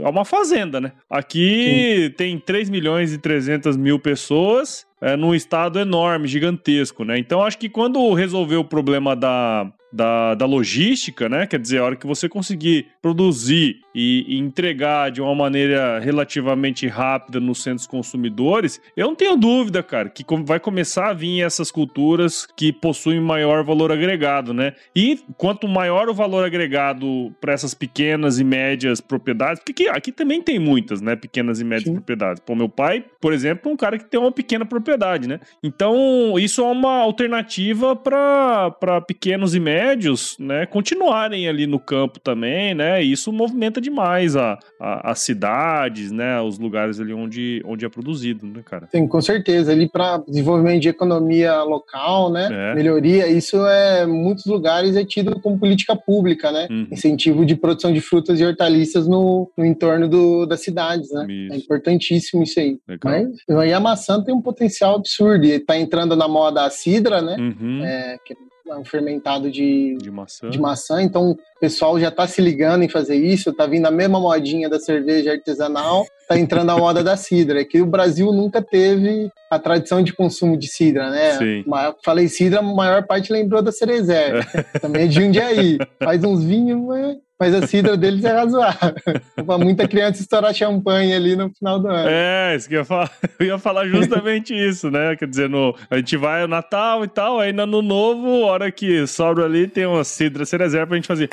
é uma fazenda, né? Aqui Sim. tem 3 milhões e 300 mil pessoas é, num estado enorme, gigantesco, né? Então acho que quando resolver o problema da, da, da logística, né? Quer dizer, a hora que você conseguir produzir e, e, entregar de uma maneira relativamente rápida nos centros consumidores, eu não tenho dúvida, cara, que vai começar a vir essas culturas que possuem maior valor agregado, né? E quanto maior o valor agregado para essas pequenas e médias propriedades, porque aqui, aqui também tem muitas, né? Pequenas e médias Sim. propriedades. Pô, meu pai, por exemplo, é um cara que tem uma pequena propriedade, né? Então, isso é uma alternativa para pequenos e médios médios, né, continuarem ali no campo também, né? E isso movimenta demais a, a, as cidades, né? Os lugares ali onde, onde é produzido, né, cara? Sim, com certeza. Ali para desenvolvimento de economia local, né? É. Melhoria, isso é muitos lugares é tido como política pública, né? Uhum. Incentivo de produção de frutas e hortaliças no, no entorno do, das cidades, né? Isso. É importantíssimo isso aí. Legal. Mas aí a maçã tem um potencial absurdo. E tá entrando na moda a cidra, né? Uhum. É, que um fermentado de, de, maçã. de maçã. Então, o pessoal já está se ligando em fazer isso, está vindo a mesma modinha da cerveja artesanal, está entrando a moda da cidra. É que o Brasil nunca teve a tradição de consumo de cidra, né? Sim. Falei cidra, a maior parte lembrou da cerezer. É. Também é de um dia aí. Faz uns vinhos, mas mas a cidra deles é razoável. Pra muita criança estourar champanhe ali no final do ano. É, isso que eu ia falar, eu ia falar justamente isso, né? Quer dizer, no, a gente vai ao Natal e tal, aí no Ano Novo, hora que sobra ali, tem uma cidra cerezer pra gente fazer,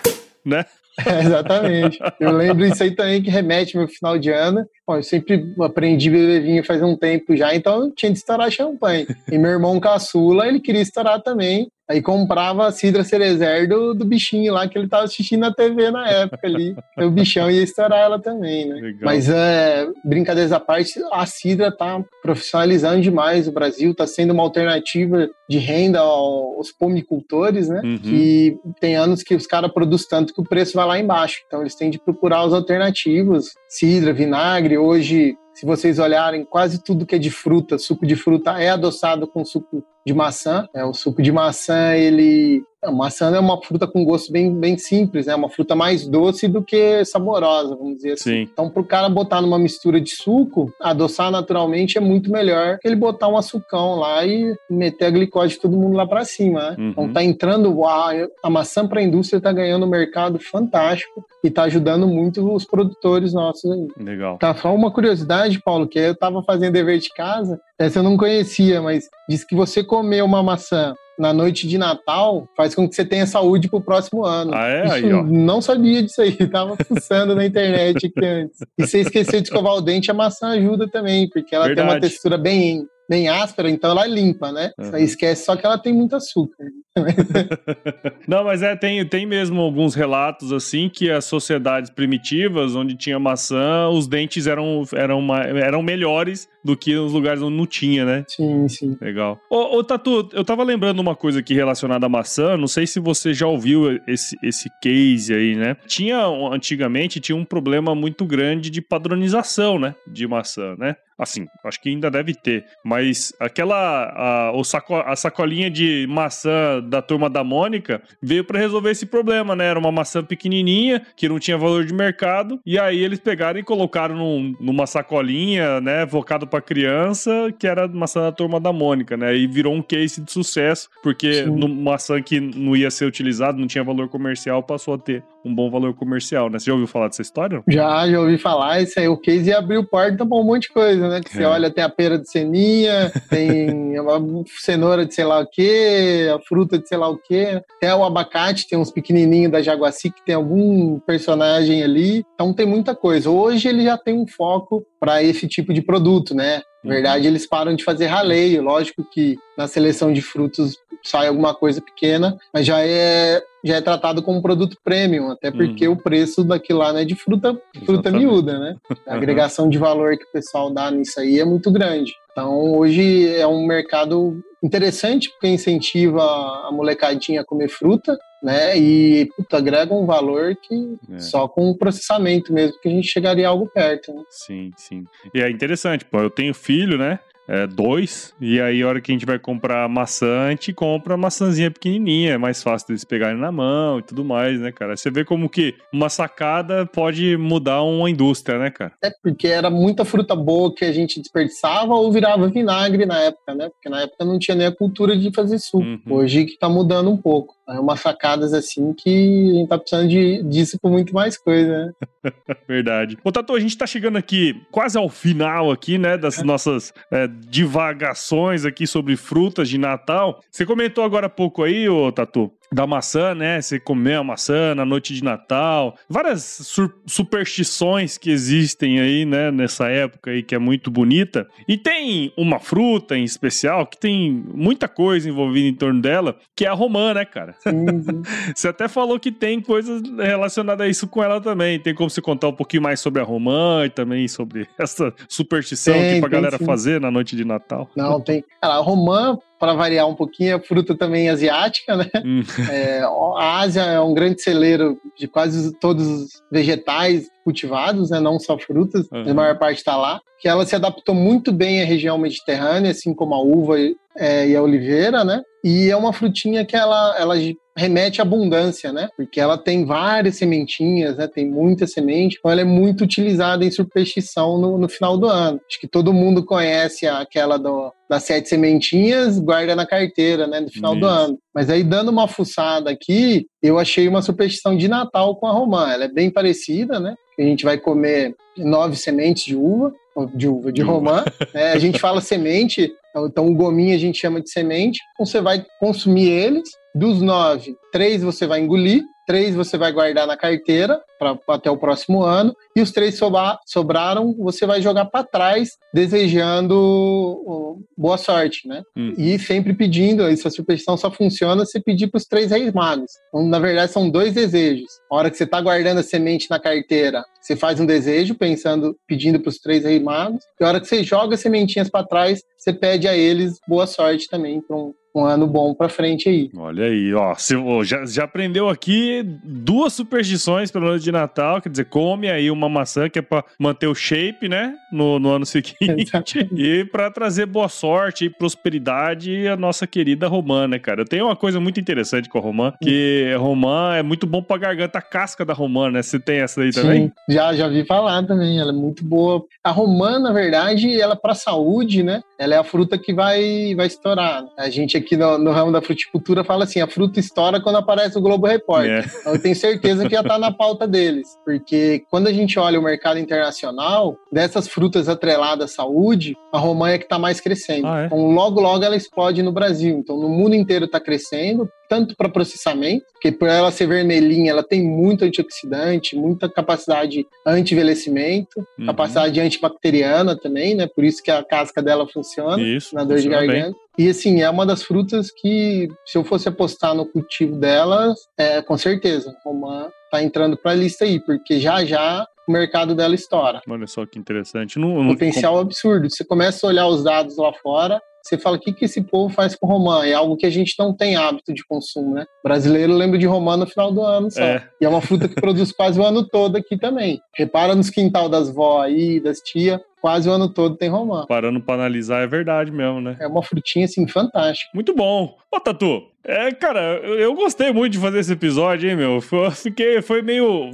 né? É, exatamente. Eu lembro isso aí também que remete meu final de ano. Bom, eu sempre aprendi a beber vinho faz um tempo já, então eu tinha de estourar champanhe. E meu irmão caçula, ele queria estourar também. Aí comprava a cidra cerezer do, do bichinho lá que ele tava assistindo na TV na época ali. o bichão ia estourar ela também, né? Legal. Mas é, brincadeiras à parte, a cidra tá profissionalizando demais. O Brasil tá sendo uma alternativa de renda aos pomicultores, né? Uhum. E tem anos que os caras produzem tanto que o preço vai lá embaixo. Então eles têm de procurar os alternativos. Cidra, vinagre, hoje se vocês olharem, quase tudo que é de fruta, suco de fruta é adoçado com suco de maçã. É, o suco de maçã, ele a maçã é uma fruta com gosto bem, bem simples, é né? uma fruta mais doce do que saborosa, vamos dizer assim. Sim. Então, para o cara botar numa mistura de suco, adoçar naturalmente é muito melhor que ele botar um açucão lá e meter a glicose de todo mundo lá para cima. Né? Uhum. Então, tá entrando a, a maçã para a indústria, está ganhando um mercado fantástico e está ajudando muito os produtores nossos aí. Legal. Tá, só uma curiosidade, Paulo, que eu estava fazendo dever de casa, essa eu não conhecia, mas diz que você comer uma maçã na noite de Natal faz com que você tenha saúde pro próximo ano. Ah, é? Isso, Aí, ó. Não sabia disso aí, tava fuçando na internet aqui antes. E se esquecer de escovar o dente, a maçã ajuda também, porque ela tem uma Verdade. textura bem, bem áspera, então ela é limpa, né? Uhum. Esquece só que ela tem muito açúcar. Não, mas é, tem, tem mesmo alguns relatos assim que as sociedades primitivas, onde tinha maçã, os dentes eram, eram, eram melhores do que os lugares onde não tinha, né? Sim, sim. Legal. Ô, ô, Tatu, eu tava lembrando uma coisa aqui relacionada à maçã, não sei se você já ouviu esse, esse case aí, né? Tinha, antigamente, tinha um problema muito grande de padronização, né? De maçã, né? Assim, acho que ainda deve ter, mas aquela, a, o saco, a sacolinha de maçã da turma da Mônica veio pra resolver esse problema, né? Era uma maçã pequenininha, que não tinha valor de mercado, e aí eles pegaram e colocaram num- numa sacolinha, né, focado pra criança, que era maçã da turma da Mônica, né? E virou um case de sucesso, porque no- maçã que não ia ser utilizado, não tinha valor comercial, passou a ter um bom valor comercial, né? Você já ouviu falar dessa história? Já, já ouvi falar, isso aí, o case abriu porta pra um monte de coisa, né? Que você É. olha, tem a pera de ceninha, tem uma cenoura de sei lá o quê, a fruta de sei lá o quê, até o abacate, tem uns pequenininhos da Jaguaci que tem algum personagem ali, então tem muita coisa. Hoje ele já tem um foco para esse tipo de produto, né? Na verdade, eles param de fazer raleio. Lógico que na seleção de frutos sai alguma coisa pequena, mas já é, já é tratado como produto premium, até porque o preço daquilo lá não é de fruta, fruta Exatamente. miúda, né? A Uhum. agregação de valor que o pessoal dá nisso aí é muito grande. Então, hoje é um mercado interessante porque incentiva a molecadinha a comer fruta, né? E puta, agrega um valor que É. só com o processamento mesmo que a gente chegaria algo perto. Né? Sim, sim. E é interessante, pô, eu tenho filho, né? É, dois, e aí a hora que a gente vai comprar maçã, a gente compra maçãzinha pequenininha, é mais fácil deles pegarem na mão e tudo mais, né, cara? Você vê como que uma sacada pode mudar uma indústria, né, cara? É porque era muita fruta boa que a gente desperdiçava ou virava vinagre na época, né? Porque na época não tinha nem a cultura de fazer suco. Uhum. Hoje que tá mudando um pouco. É umas sacadas assim que a gente tá precisando de, disso com muito mais coisa, né? Verdade. Ô, Tatu, a gente tá chegando aqui quase ao final aqui, né, das nossas é, divagações aqui sobre frutas de Natal. Você comentou agora há pouco aí, ô Tatu, da maçã, né? Você comer a maçã na noite de Natal. Várias superstições que existem aí, né, nessa época aí que é muito bonita. E tem uma fruta em especial que tem muita coisa envolvida em torno dela, que é a romã, né, cara? Sim. Você até falou que tem coisas relacionadas a isso com ela também. Tem como você contar um pouquinho mais sobre a romã e também sobre essa superstição Tem, aqui pra tem galera sim. fazer na noite de Natal. Não, tem. Cara, a romã, para variar um pouquinho, é fruta também asiática, né? Hum, É, a Ásia é um grande celeiro de quase todos os vegetais cultivados, né? não só frutas, Uhum. a maior parte está lá. Que ela se adaptou muito bem à região mediterrânea, assim como a uva e, é, e a oliveira, né? E é uma frutinha que ela, ela remete à abundância, né? Porque ela tem várias sementinhas, né? Tem muita semente, então ela é muito utilizada em superstição no, no final do ano. Acho que todo mundo conhece aquela do, das sete sementinhas, guarda na carteira, né? No final do Isso. ano. Mas aí, dando uma fuçada aqui, eu achei uma superstição de Natal com a romã. Ela é bem parecida, né? A gente vai comer nove sementes de uva, de uva, de romã. né? A gente fala semente, então o gominho a gente chama de semente. Então você vai consumir eles. Dos nove, três você vai engolir, três você vai guardar na carteira para até o próximo ano, e os três sobra- sobraram você vai jogar para trás, desejando boa sorte, né? Hum. E sempre pedindo, essa superstição só funciona se pedir para os três reis magos. Então, na verdade, são dois desejos. A hora que você está guardando a semente na carteira, você faz um desejo, pensando, pedindo para os três reis magos. E a hora que você joga as sementinhas para trás, você pede a eles boa sorte também para um, um ano bom para frente aí. olha aí, ó. Ó, já, já aprendeu aqui duas superstições pelo ano de Natal. Quer dizer, come aí uma maçã que é pra manter o shape, né? No, no ano seguinte. e pra trazer boa sorte e prosperidade a nossa querida romã, né, cara? Eu tenho uma coisa muito interessante com a romã, que a romã é muito bom pra garganta, a casca da romã, né? Você tem essa aí também? Sim, já, já vi falar também, ela é muito boa. A romã, na verdade, ela para saúde, né? Ela é a fruta que vai, vai estourar. A gente aqui aqui no, no, ramo da fruticultura fala assim: a fruta estoura quando aparece o Globo Repórter. É. Então, eu tenho certeza que já está na pauta deles. Porque quando a gente olha o mercado internacional, dessas frutas atreladas à saúde, a romanha é que está mais crescendo. Ah, é? Então, logo, logo ela explode no Brasil. Então, no mundo inteiro está crescendo, tanto para processamento, porque por ela ser vermelhinha, ela tem muito antioxidante, muita capacidade anti-envelhecimento, uhum. capacidade antibacteriana também, né? Por isso que a casca dela funciona isso, na dor de garganta. Bem. E assim, é uma das frutas que, se eu fosse apostar no cultivo delas, é, com certeza, romã tá entrando para a lista aí, porque já já o mercado dela estoura. Olha só que interessante. Não, não... Potencial absurdo. Você começa a olhar os dados lá fora, você fala, o que, que esse povo faz com romã? É algo que a gente não tem hábito de consumo, né? O brasileiro lembra de romã no final do ano só. É. E é uma fruta que produz quase o ano todo aqui também. Repara nos quintal das vó aí, das tia, quase o ano todo tem romã. Parando para analisar, é verdade mesmo, né? É uma frutinha, assim, fantástica. Muito bom. Ô, Tatu, é, cara, eu gostei muito de fazer esse episódio, hein, meu? Fiquei, foi meio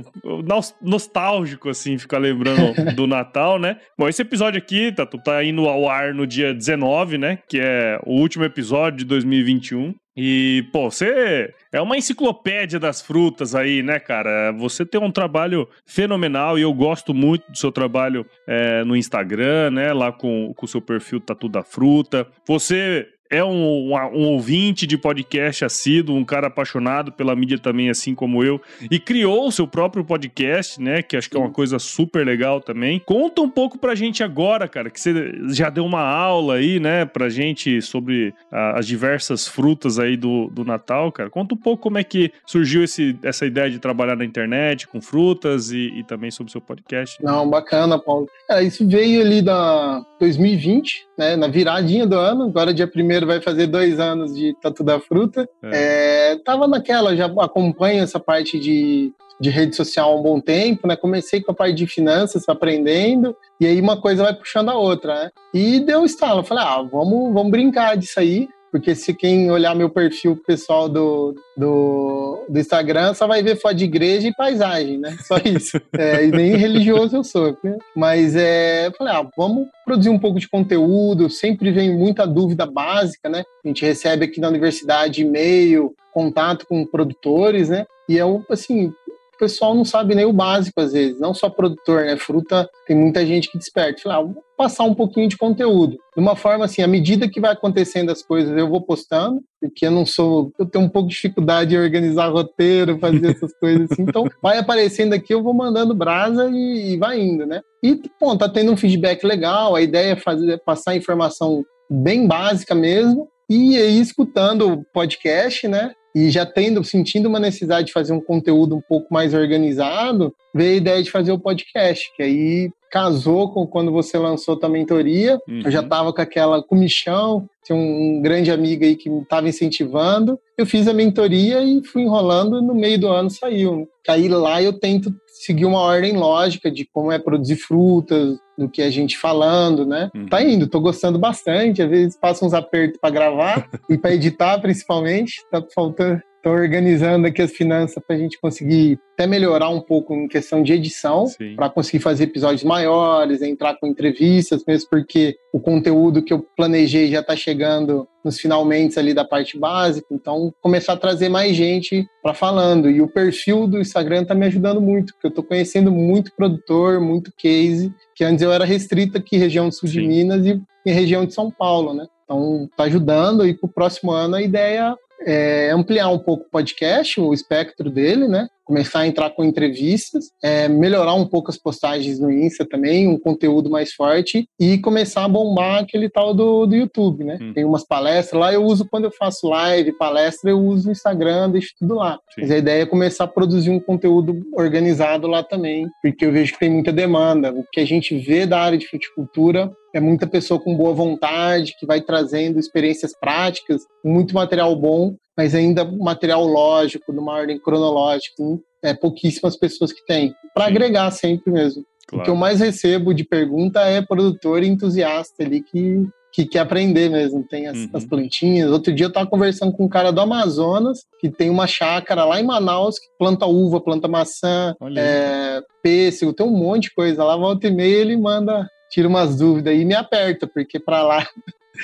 nostálgico, assim, ficar lembrando do Natal, né? Bom, esse episódio aqui, Tatu, tá indo ao ar no dia 19, né? Que é o último episódio de 2021. E, pô, você é uma enciclopédia das frutas aí, né, cara? Você tem um trabalho fenomenal e eu gosto muito do seu trabalho é, no Instagram, né? Lá com o seu perfil Tatu da Fruta. Você é um, um, ouvinte de podcast assíduo, um cara apaixonado pela mídia também, assim como eu, e criou o seu próprio podcast, né? Que acho que é uma coisa super legal também. Conta um pouco pra gente agora, cara, que você já deu uma aula aí, né, pra gente sobre a, as diversas frutas aí do, do Natal, cara. Conta um pouco como é que surgiu esse, essa ideia de trabalhar na internet com frutas e, e também sobre o seu podcast. Não, bacana, Paulo. É, isso veio ali da 2020, né, na viradinha do ano, agora dia 1 vai fazer dois anos de Tatu da Fruta. É. É, tava naquela, já acompanho essa parte de, de rede social há um bom tempo, né? Comecei com a parte de finanças, aprendendo, e aí uma coisa vai puxando a outra, né? E deu estalo, falei, ah, vamos, vamos brincar disso aí porque se quem olhar meu perfil pessoal do, do, do, Instagram só vai ver foto de igreja e paisagem, né? Só isso. É, e nem religioso eu sou. Né? Mas é, eu falei, ah, vamos produzir um pouco de conteúdo, sempre vem muita dúvida básica, né? A gente recebe aqui na universidade e-mail, contato com produtores, né? E é assim, pessoal não sabe nem o básico às vezes, não só produtor, né? Fruta, tem muita gente que desperta. Fala, ah, vou passar um pouquinho de conteúdo. De uma forma assim, à medida que vai acontecendo as coisas, eu vou postando, porque eu não sou, eu tenho um pouco de dificuldade em organizar roteiro, fazer essas coisas assim. Então, vai aparecendo aqui, eu vou mandando brasa e, e vai indo, né? E, bom, tá tendo um feedback legal, a ideia é fazer, passar informação bem básica mesmo, e aí escutando o podcast, né? E já tendo, sentindo uma necessidade de fazer um conteúdo um pouco mais organizado, veio a ideia de fazer o podcast, que aí casou com quando você lançou tua mentoria. Uhum. Eu já estava com aquela comichão, tinha um grande amigo aí que me estava incentivando. Eu fiz a mentoria e fui enrolando, no meio do ano saiu. Aí lá eu tento seguir uma ordem lógica de como é produzir frutas, do que a gente falando, né? Uhum. Tá indo, tô gostando bastante. Às vezes passa uns apertos para gravar e para editar, principalmente. Tá faltando, Estou organizando aqui as finanças para a gente conseguir até melhorar um pouco em questão de edição, para conseguir fazer episódios maiores, entrar com entrevistas, mesmo porque o conteúdo que eu planejei já está chegando nos finalmente ali da parte básica. Então, começar a trazer mais gente para falando. E o perfil do Instagram está me ajudando muito, porque eu estou conhecendo muito produtor, muito case, que antes eu era restrito aqui, região do sul Sim. de Minas e em região de São Paulo, né? Então, está ajudando e para o próximo ano a ideia é, ampliar um pouco o podcast, o espectro dele, né? Começar a entrar com entrevistas, é, melhorar um pouco as postagens no Insta também, um conteúdo mais forte e começar a bombar aquele tal do, do YouTube, né? Hum. Tem umas palestras lá, eu uso quando eu faço live, palestra, eu uso o Instagram, deixo tudo lá. Sim. Mas a ideia é começar a produzir um conteúdo organizado lá também, porque eu vejo que tem muita demanda. O que a gente vê da área de fruticultura é muita pessoa com boa vontade, que vai trazendo experiências práticas, muito material bom, mas ainda material lógico, numa ordem cronológica. É pouquíssimas pessoas que têm. Para agregar sempre mesmo. Claro. O que eu mais recebo de pergunta é produtor entusiasta ali que, que quer aprender mesmo. Tem as, uhum. as plantinhas. Outro dia eu estava conversando com um cara do Amazonas que tem uma chácara lá em Manaus que planta uva, planta maçã, é, pêssego, tem um monte de coisa. Lá volta e meia ele manda tira umas dúvidas e me aperta, porque para lá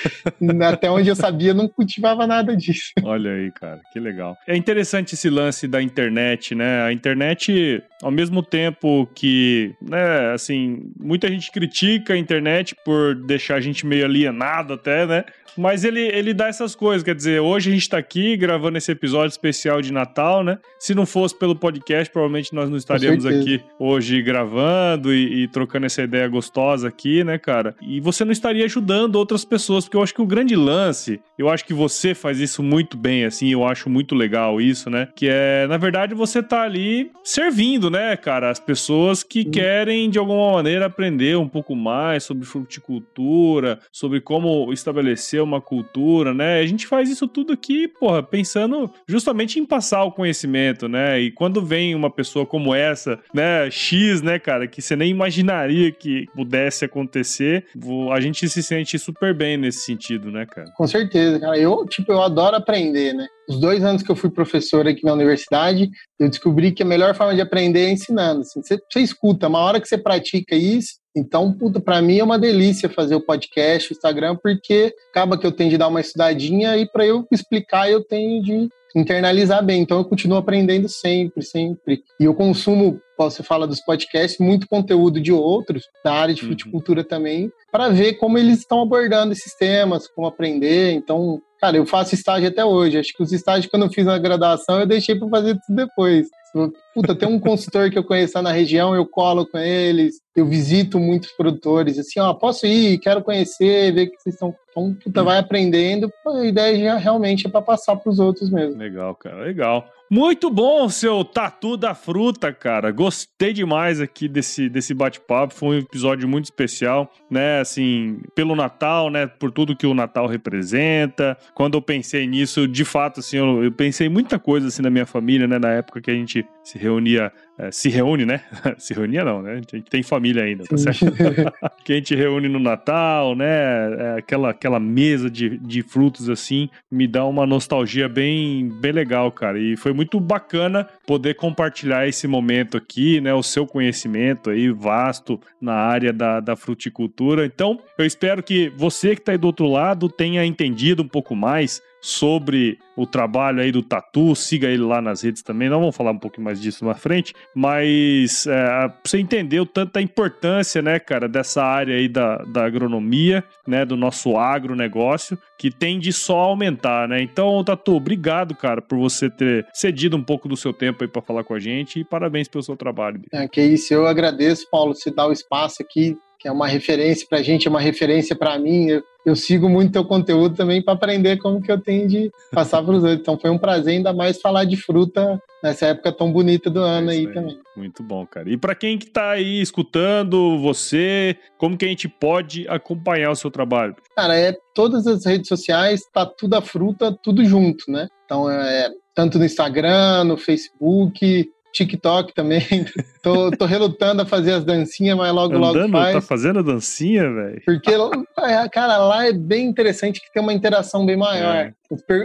até onde eu sabia, não cultivava nada disso. Olha aí, cara, que legal. É interessante esse lance da internet, né? A internet, ao mesmo tempo que, né, assim, muita gente critica a internet por deixar a gente meio alienado até, né? Mas ele, ele dá essas coisas, quer dizer, hoje a gente tá aqui gravando esse episódio especial de Natal, né? Se não fosse pelo podcast, provavelmente nós não estaríamos aqui hoje gravando e, e, trocando essa ideia gostosa aqui, né, cara? E você não estaria ajudando outras pessoas, porque eu acho que o grande lance, eu acho que você faz isso muito bem, assim, eu acho muito legal isso, né? Que é, na verdade, você tá ali servindo, né, cara, as pessoas que hum. querem, de alguma maneira, aprender um pouco mais sobre fruticultura, sobre como estabelecer uma cultura, né? A gente faz isso tudo aqui, porra, pensando justamente em passar o conhecimento, né? E quando vem uma pessoa como essa, né, X, né, cara, que você nem imaginaria que pudesse acontecer, a gente se sente super bem nesse sentido, né, cara? Com certeza, cara. Eu, tipo, eu adoro aprender, né? Os dois anos que eu fui professor aqui na universidade, eu descobri que a melhor forma de aprender é ensinando. Assim, você, você escuta, uma hora que você pratica isso, então, puta, para mim é uma delícia fazer o podcast, o Instagram, porque acaba que eu tenho de dar uma estudadinha e para eu explicar eu tenho de internalizar bem. Então, eu continuo aprendendo sempre, sempre. E eu consumo, você fala dos podcasts, muito conteúdo de outros, da área de uhum. fruticultura também, para ver como eles estão abordando esses temas, como aprender. Então, cara, eu faço estágio até hoje. Acho que os estágios que eu não fiz na graduação, eu deixei para fazer tudo depois. Puta, tem um consultor que eu conheço na região, eu colo com eles, eu visito muitos produtores, assim, ó, posso ir, quero conhecer, ver que vocês estão. Então, puta, vai aprendendo. A ideia já realmente é para passar para os outros mesmo. Legal, cara, legal. Muito bom seu tatu da fruta, cara. Gostei demais aqui desse, desse bate-papo. Foi um episódio muito especial, né? Assim, pelo Natal, né? Por tudo que o Natal representa. Quando eu pensei nisso, de fato, assim, eu, eu pensei muita coisa assim na minha família, né? Na época que a gente se reunia é, se reúne, né? se reunia não, né? A gente tem família ainda, tá certo? que a gente reúne no Natal, né? É, aquela, aquela mesa de, de frutos assim, me dá uma nostalgia bem, bem legal, cara. E foi muito bacana poder compartilhar esse momento aqui, né? O seu conhecimento aí vasto na área da, da fruticultura. Então, eu espero que você que está aí do outro lado tenha entendido um pouco mais sobre o trabalho aí do Tatu, siga ele lá nas redes também, nós vamos falar um pouco mais disso na frente, mas é, você tanto da importância, né, cara, dessa área aí da, da agronomia, né, do nosso agronegócio, que tende só a aumentar, né, então, Tatu, obrigado, cara, por você ter cedido um pouco do seu tempo aí para falar com a gente e parabéns pelo seu trabalho. É, que isso, eu agradeço, Paulo, se dar o espaço aqui, que é uma referência para a gente, é uma referência para mim. Eu, eu, sigo muito teu conteúdo também para aprender como que eu tenho de passar para os outros. Então foi um prazer ainda mais falar de fruta nessa época tão bonita do ano é aí, aí, também. Muito bom, cara. E para quem que tá aí escutando você, como que a gente pode acompanhar o seu trabalho? Cara, é todas as redes sociais, tá tudo a fruta, tudo junto, né? Então é tanto no Instagram, no Facebook, TikTok também. tô, tô relutando a fazer as dancinhas, mas logo, Andando, logo faz. Tá fazendo a dancinha, velho? Porque, é, cara, lá é bem interessante que tem uma interação bem maior. É.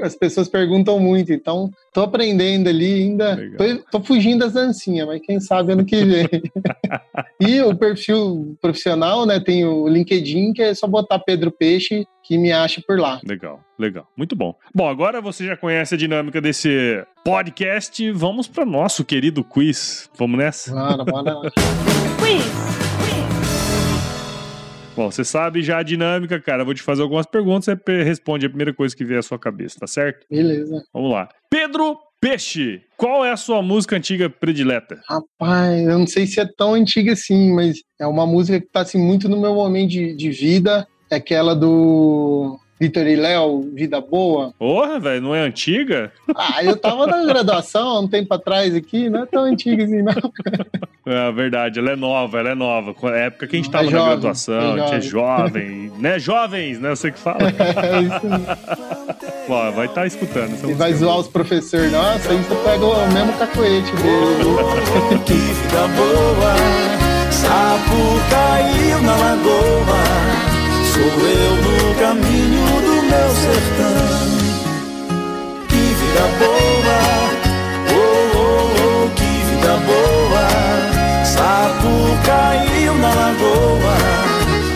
As pessoas perguntam muito, então tô aprendendo ali ainda. Tô, tô, fugindo das dancinhas, mas quem sabe ano que vem. e o perfil profissional, né? Tem o LinkedIn, que é só botar Pedro Peixe que me acha por lá. Legal, legal. Muito bom. Bom, agora você já conhece a dinâmica desse podcast. Vamos para nosso querido quiz. Vamos nessa? Bora, bora. quiz. Bom, você sabe já a dinâmica, cara. Eu vou te fazer algumas perguntas, você responde a primeira coisa que vier à sua cabeça, tá certo? Beleza. Vamos lá. Pedro Peixe, qual é a sua música antiga predileta? Rapaz, eu não sei se é tão antiga assim, mas é uma música que tá assim, muito no meu momento de, de vida. É aquela do Vitor e Léo, Vida Boa. Porra, velho, não é antiga? Ah, eu tava na graduação um tempo atrás aqui, não é tão antiga assim, não. É verdade, ela é nova, ela é nova. Na época que a gente é tava é jovem, na graduação, é a gente é jovem, né? Jovens, né? Você que fala. É isso mesmo. Pô, vai estar tá escutando. E vai zoar os professores, nossa, aí você pega o mesmo cacoete dele. que vida boa, sapo caiu na lagoa. Sou eu no caminho do meu sertão. Que vida boa, oh, oh, oh, que vida boa. Sapo caiu na lagoa.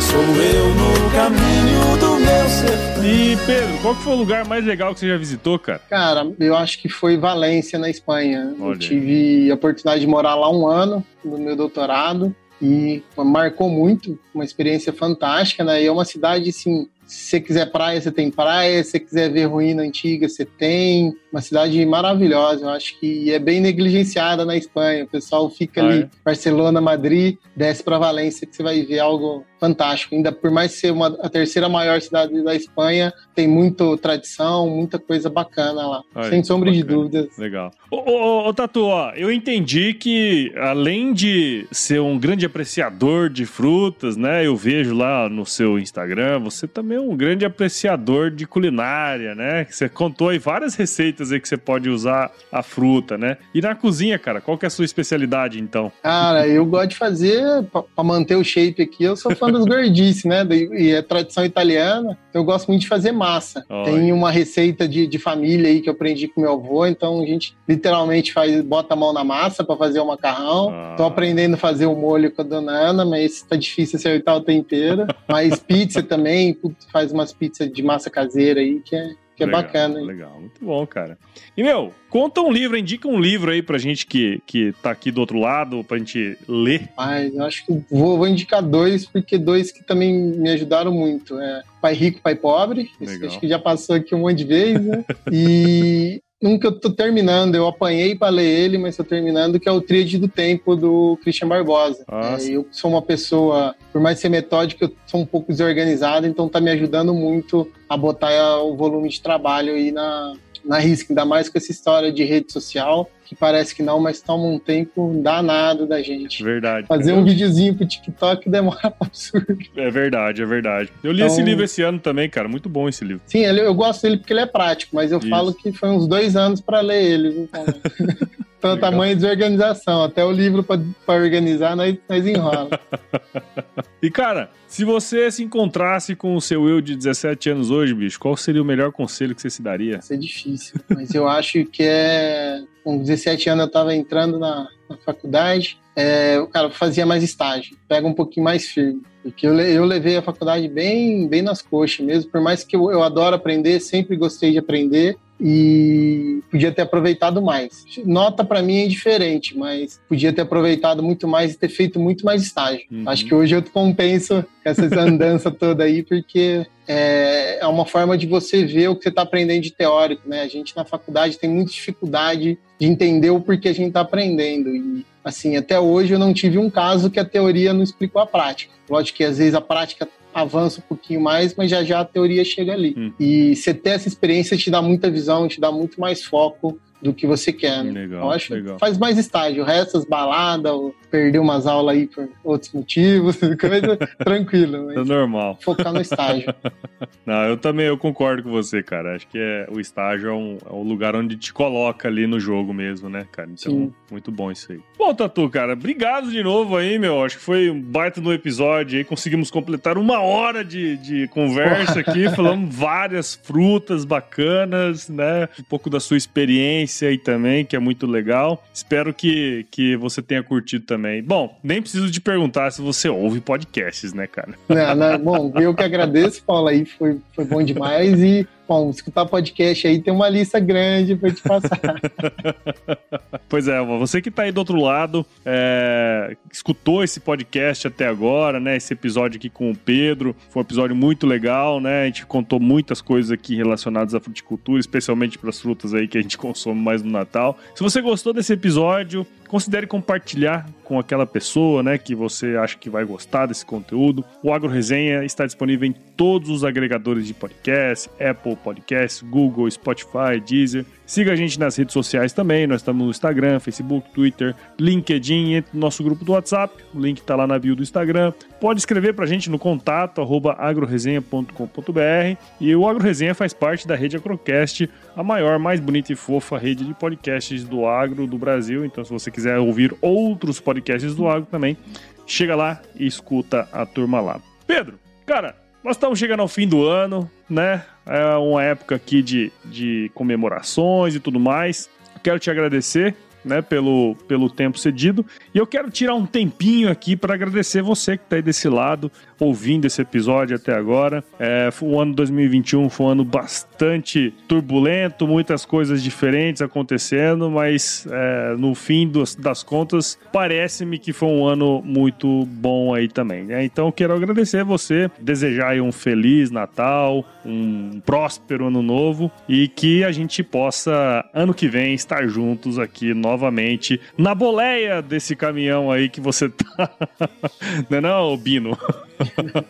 Sou eu no caminho do meu E Pedro, qual que foi o lugar mais legal que você já visitou, cara? Cara, eu acho que foi Valência, na Espanha. Olha. Eu tive a oportunidade de morar lá um ano no meu doutorado e marcou muito, uma experiência fantástica, né? E é uma cidade, assim, se você quiser praia, você tem praia, se você quiser ver ruína antiga, você tem. Uma cidade maravilhosa, eu acho que é bem negligenciada na Espanha. O pessoal fica Ah, ali, é? Barcelona, Madrid, desce para Valência, que você vai ver algo fantástico. Ainda por mais ser uma, a terceira maior cidade da Espanha, tem muita tradição, muita coisa bacana lá. Sem sombra de bacana. dúvidas. Legal. Ô, ô, ô, ô, Tatu, ó, eu entendi que além de ser um grande apreciador de frutas, né? Eu vejo lá no seu Instagram, você também é um grande apreciador de culinária, né? Você contou aí várias receitas aí que você pode usar a fruta, né? E na cozinha, cara, qual que é a sua especialidade, então? Cara, eu gosto de fazer, para manter o shape aqui, eu sou fã dos gordices, né? E é tradição italiana, então eu gosto muito de fazer massa. Olha. Tem uma receita de, de família aí que eu aprendi com meu avô, então a gente literalmente faz, bota a mão na massa para fazer o macarrão. Ah. Tô aprendendo a fazer o molho com a dona Ana, mas tá difícil acertar o tempero. Mas pizza também, faz umas pizzas de massa caseira aí que é, que é Legal, bacana. hein? Legal, muito bom, cara. E, meu, conta um livro, indica um livro aí pra gente que, que tá aqui do outro lado, pra gente ler. Mas eu acho que vou, vou indicar dois, porque dois que também me ajudaram muito. É Pai Rico, Pai Pobre. Acho que já passou aqui um monte de vezes, né? E um que eu tô terminando, eu apanhei para ler ele, mas tô terminando, que é o Tríade do Tempo, do Christian Barbosa. Ah, É, eu sou uma pessoa, por mais ser metódica, eu sou um pouco desorganizado, então tá me ajudando muito a botar o volume de trabalho aí na, na risca, ainda mais com essa história de rede social, que parece que não, mas toma um tempo danado da gente. Verdade. Fazer cara. um videozinho pro TikTok demora pra absurdo. É verdade, é verdade. Eu li Então- esse livro esse ano também, cara. Muito bom esse livro. Sim, eu gosto dele porque ele é prático, mas eu Isso. falo que foi uns dois anos pra ler ele. viu? Então, tamanho de desorganização. Até o livro pra pra organizar, nós, nós enrola. E, cara, se você se encontrasse com o seu eu de 17 anos hoje, bicho, qual seria o melhor conselho que você se daria? Vai ser difícil. Mas eu acho que é. Com 17 anos eu tava entrando na, na faculdade. É, o cara fazia mais estágio, pega um pouquinho mais firme. Porque eu, eu levei a faculdade bem, bem nas coxas mesmo. Por mais que eu, eu adoro aprender, sempre gostei de aprender e podia ter aproveitado mais. Nota para mim é indiferente, mas podia ter aproveitado muito mais e ter feito muito mais estágio. Uhum. Acho que hoje eu compenso essa andança toda aí, porque é, é uma forma de você ver o que você está aprendendo de teórico, né? A gente na faculdade tem muita dificuldade de entender o porquê a gente está aprendendo. E, assim, até hoje eu não tive um caso que a teoria não explicou a prática. Lógico que às vezes a prática avança um pouquinho mais, mas já já a teoria chega ali. Hum. E você ter essa experiência te dá muita visão, te dá muito mais foco do que você quer. Né? Legal, Eu acho que legal. faz mais estágio. O resto, as baladas, ou perder umas aulas aí por outros motivos, coisa tranquilo. É normal. focar no estágio. Não, eu também eu concordo com você, cara. Acho que é, o estágio é um, é um lugar onde te coloca ali no jogo mesmo, né, cara? Então, Sim. muito bom isso aí. Bom, Tatu, cara, obrigado de novo aí, meu. Acho que foi um baita no episódio aí. Conseguimos completar uma hora de, de conversa aqui, falamos várias frutas bacanas, né? Um pouco da sua experiência aí também, que é muito legal. Espero que, que você tenha curtido também. Bom, nem preciso te perguntar se você ouve podcasts, né, cara? Não, não, bom, eu que agradeço, Paulo, aí foi, foi bom demais. E, bom, escutar podcast aí tem uma lista grande para te passar. Pois é, você que tá aí do outro lado, é, escutou esse podcast até agora, né? Esse episódio aqui com o Pedro, foi um episódio muito legal, né? A gente contou muitas coisas aqui relacionadas à fruticultura, especialmente para as frutas aí que a gente consome mais no Natal. Se você gostou desse episódio, considere compartilhar com aquela pessoa, né, que você acha que vai gostar desse conteúdo. O Agro Resenha está disponível em todos os agregadores de podcast, Apple Podcasts, Google, Spotify, Deezer. Siga a gente nas redes sociais também, nós estamos no Instagram, Facebook, Twitter, LinkedIn, entre no nosso grupo do WhatsApp, o link está lá na bio do Instagram. Pode escrever para a gente no contato, arroba agroresenha.com.br e o Agro Resenha faz parte da rede Agrocast, a maior, mais bonita e fofa rede de podcasts do agro do Brasil. Então, se você quiser ouvir outros podcasts do agro também, chega lá e escuta a turma lá. Pedro, cara, nós estamos chegando ao fim do ano, né? É uma época aqui de, de comemorações e tudo mais. Quero te agradecer né, pelo, pelo tempo cedido. E eu quero tirar um tempinho aqui para agradecer você que está aí desse lado, ouvindo esse episódio até agora. É, o ano 2021 foi um ano bastante turbulento, muitas coisas diferentes acontecendo, mas é, no fim dos, das contas, parece-me que foi um ano muito bom aí também. Né? Então, eu quero agradecer você, desejar um feliz Natal, um próspero ano novo e que a gente possa, ano que vem, estar juntos aqui novamente na boleia desse caminhão aí que você tá. não é não, Bino?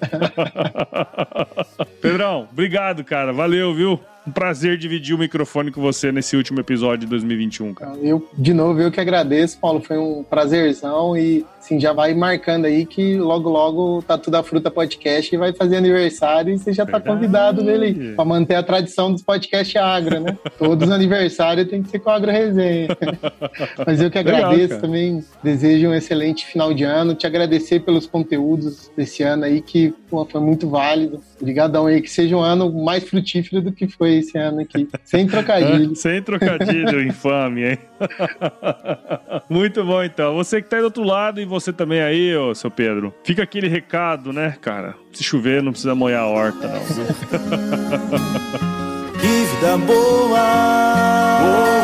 Pedrão, obrigado, cara. Valeu, viu? Um prazer dividir o microfone com você nesse último episódio de 2021, cara. Eu, de novo, eu que agradeço, Paulo. Foi um prazerzão e assim, já vai marcando aí que logo, logo tá tudo a fruta podcast e vai fazer aniversário e você já tá Verdade. convidado nele aí, pra manter a tradição dos podcasts agro, né? Todos os aniversários tem que ser com agro resenha. Mas eu que agradeço Legal, também, desejo um excelente final de ano, te agradecer pelos conteúdos desse ano aí que pô, foi muito válido. Obrigadão aí, que seja um ano mais frutífero do que foi esse ano aqui. Sem trocadilho. Sem trocadilho, infame, hein? Muito bom, então. Você que tá aí do outro lado e você também aí, ô, seu Pedro. Fica aquele recado, né, cara? Se chover, não precisa molhar a horta, não, que vida boa! Oh,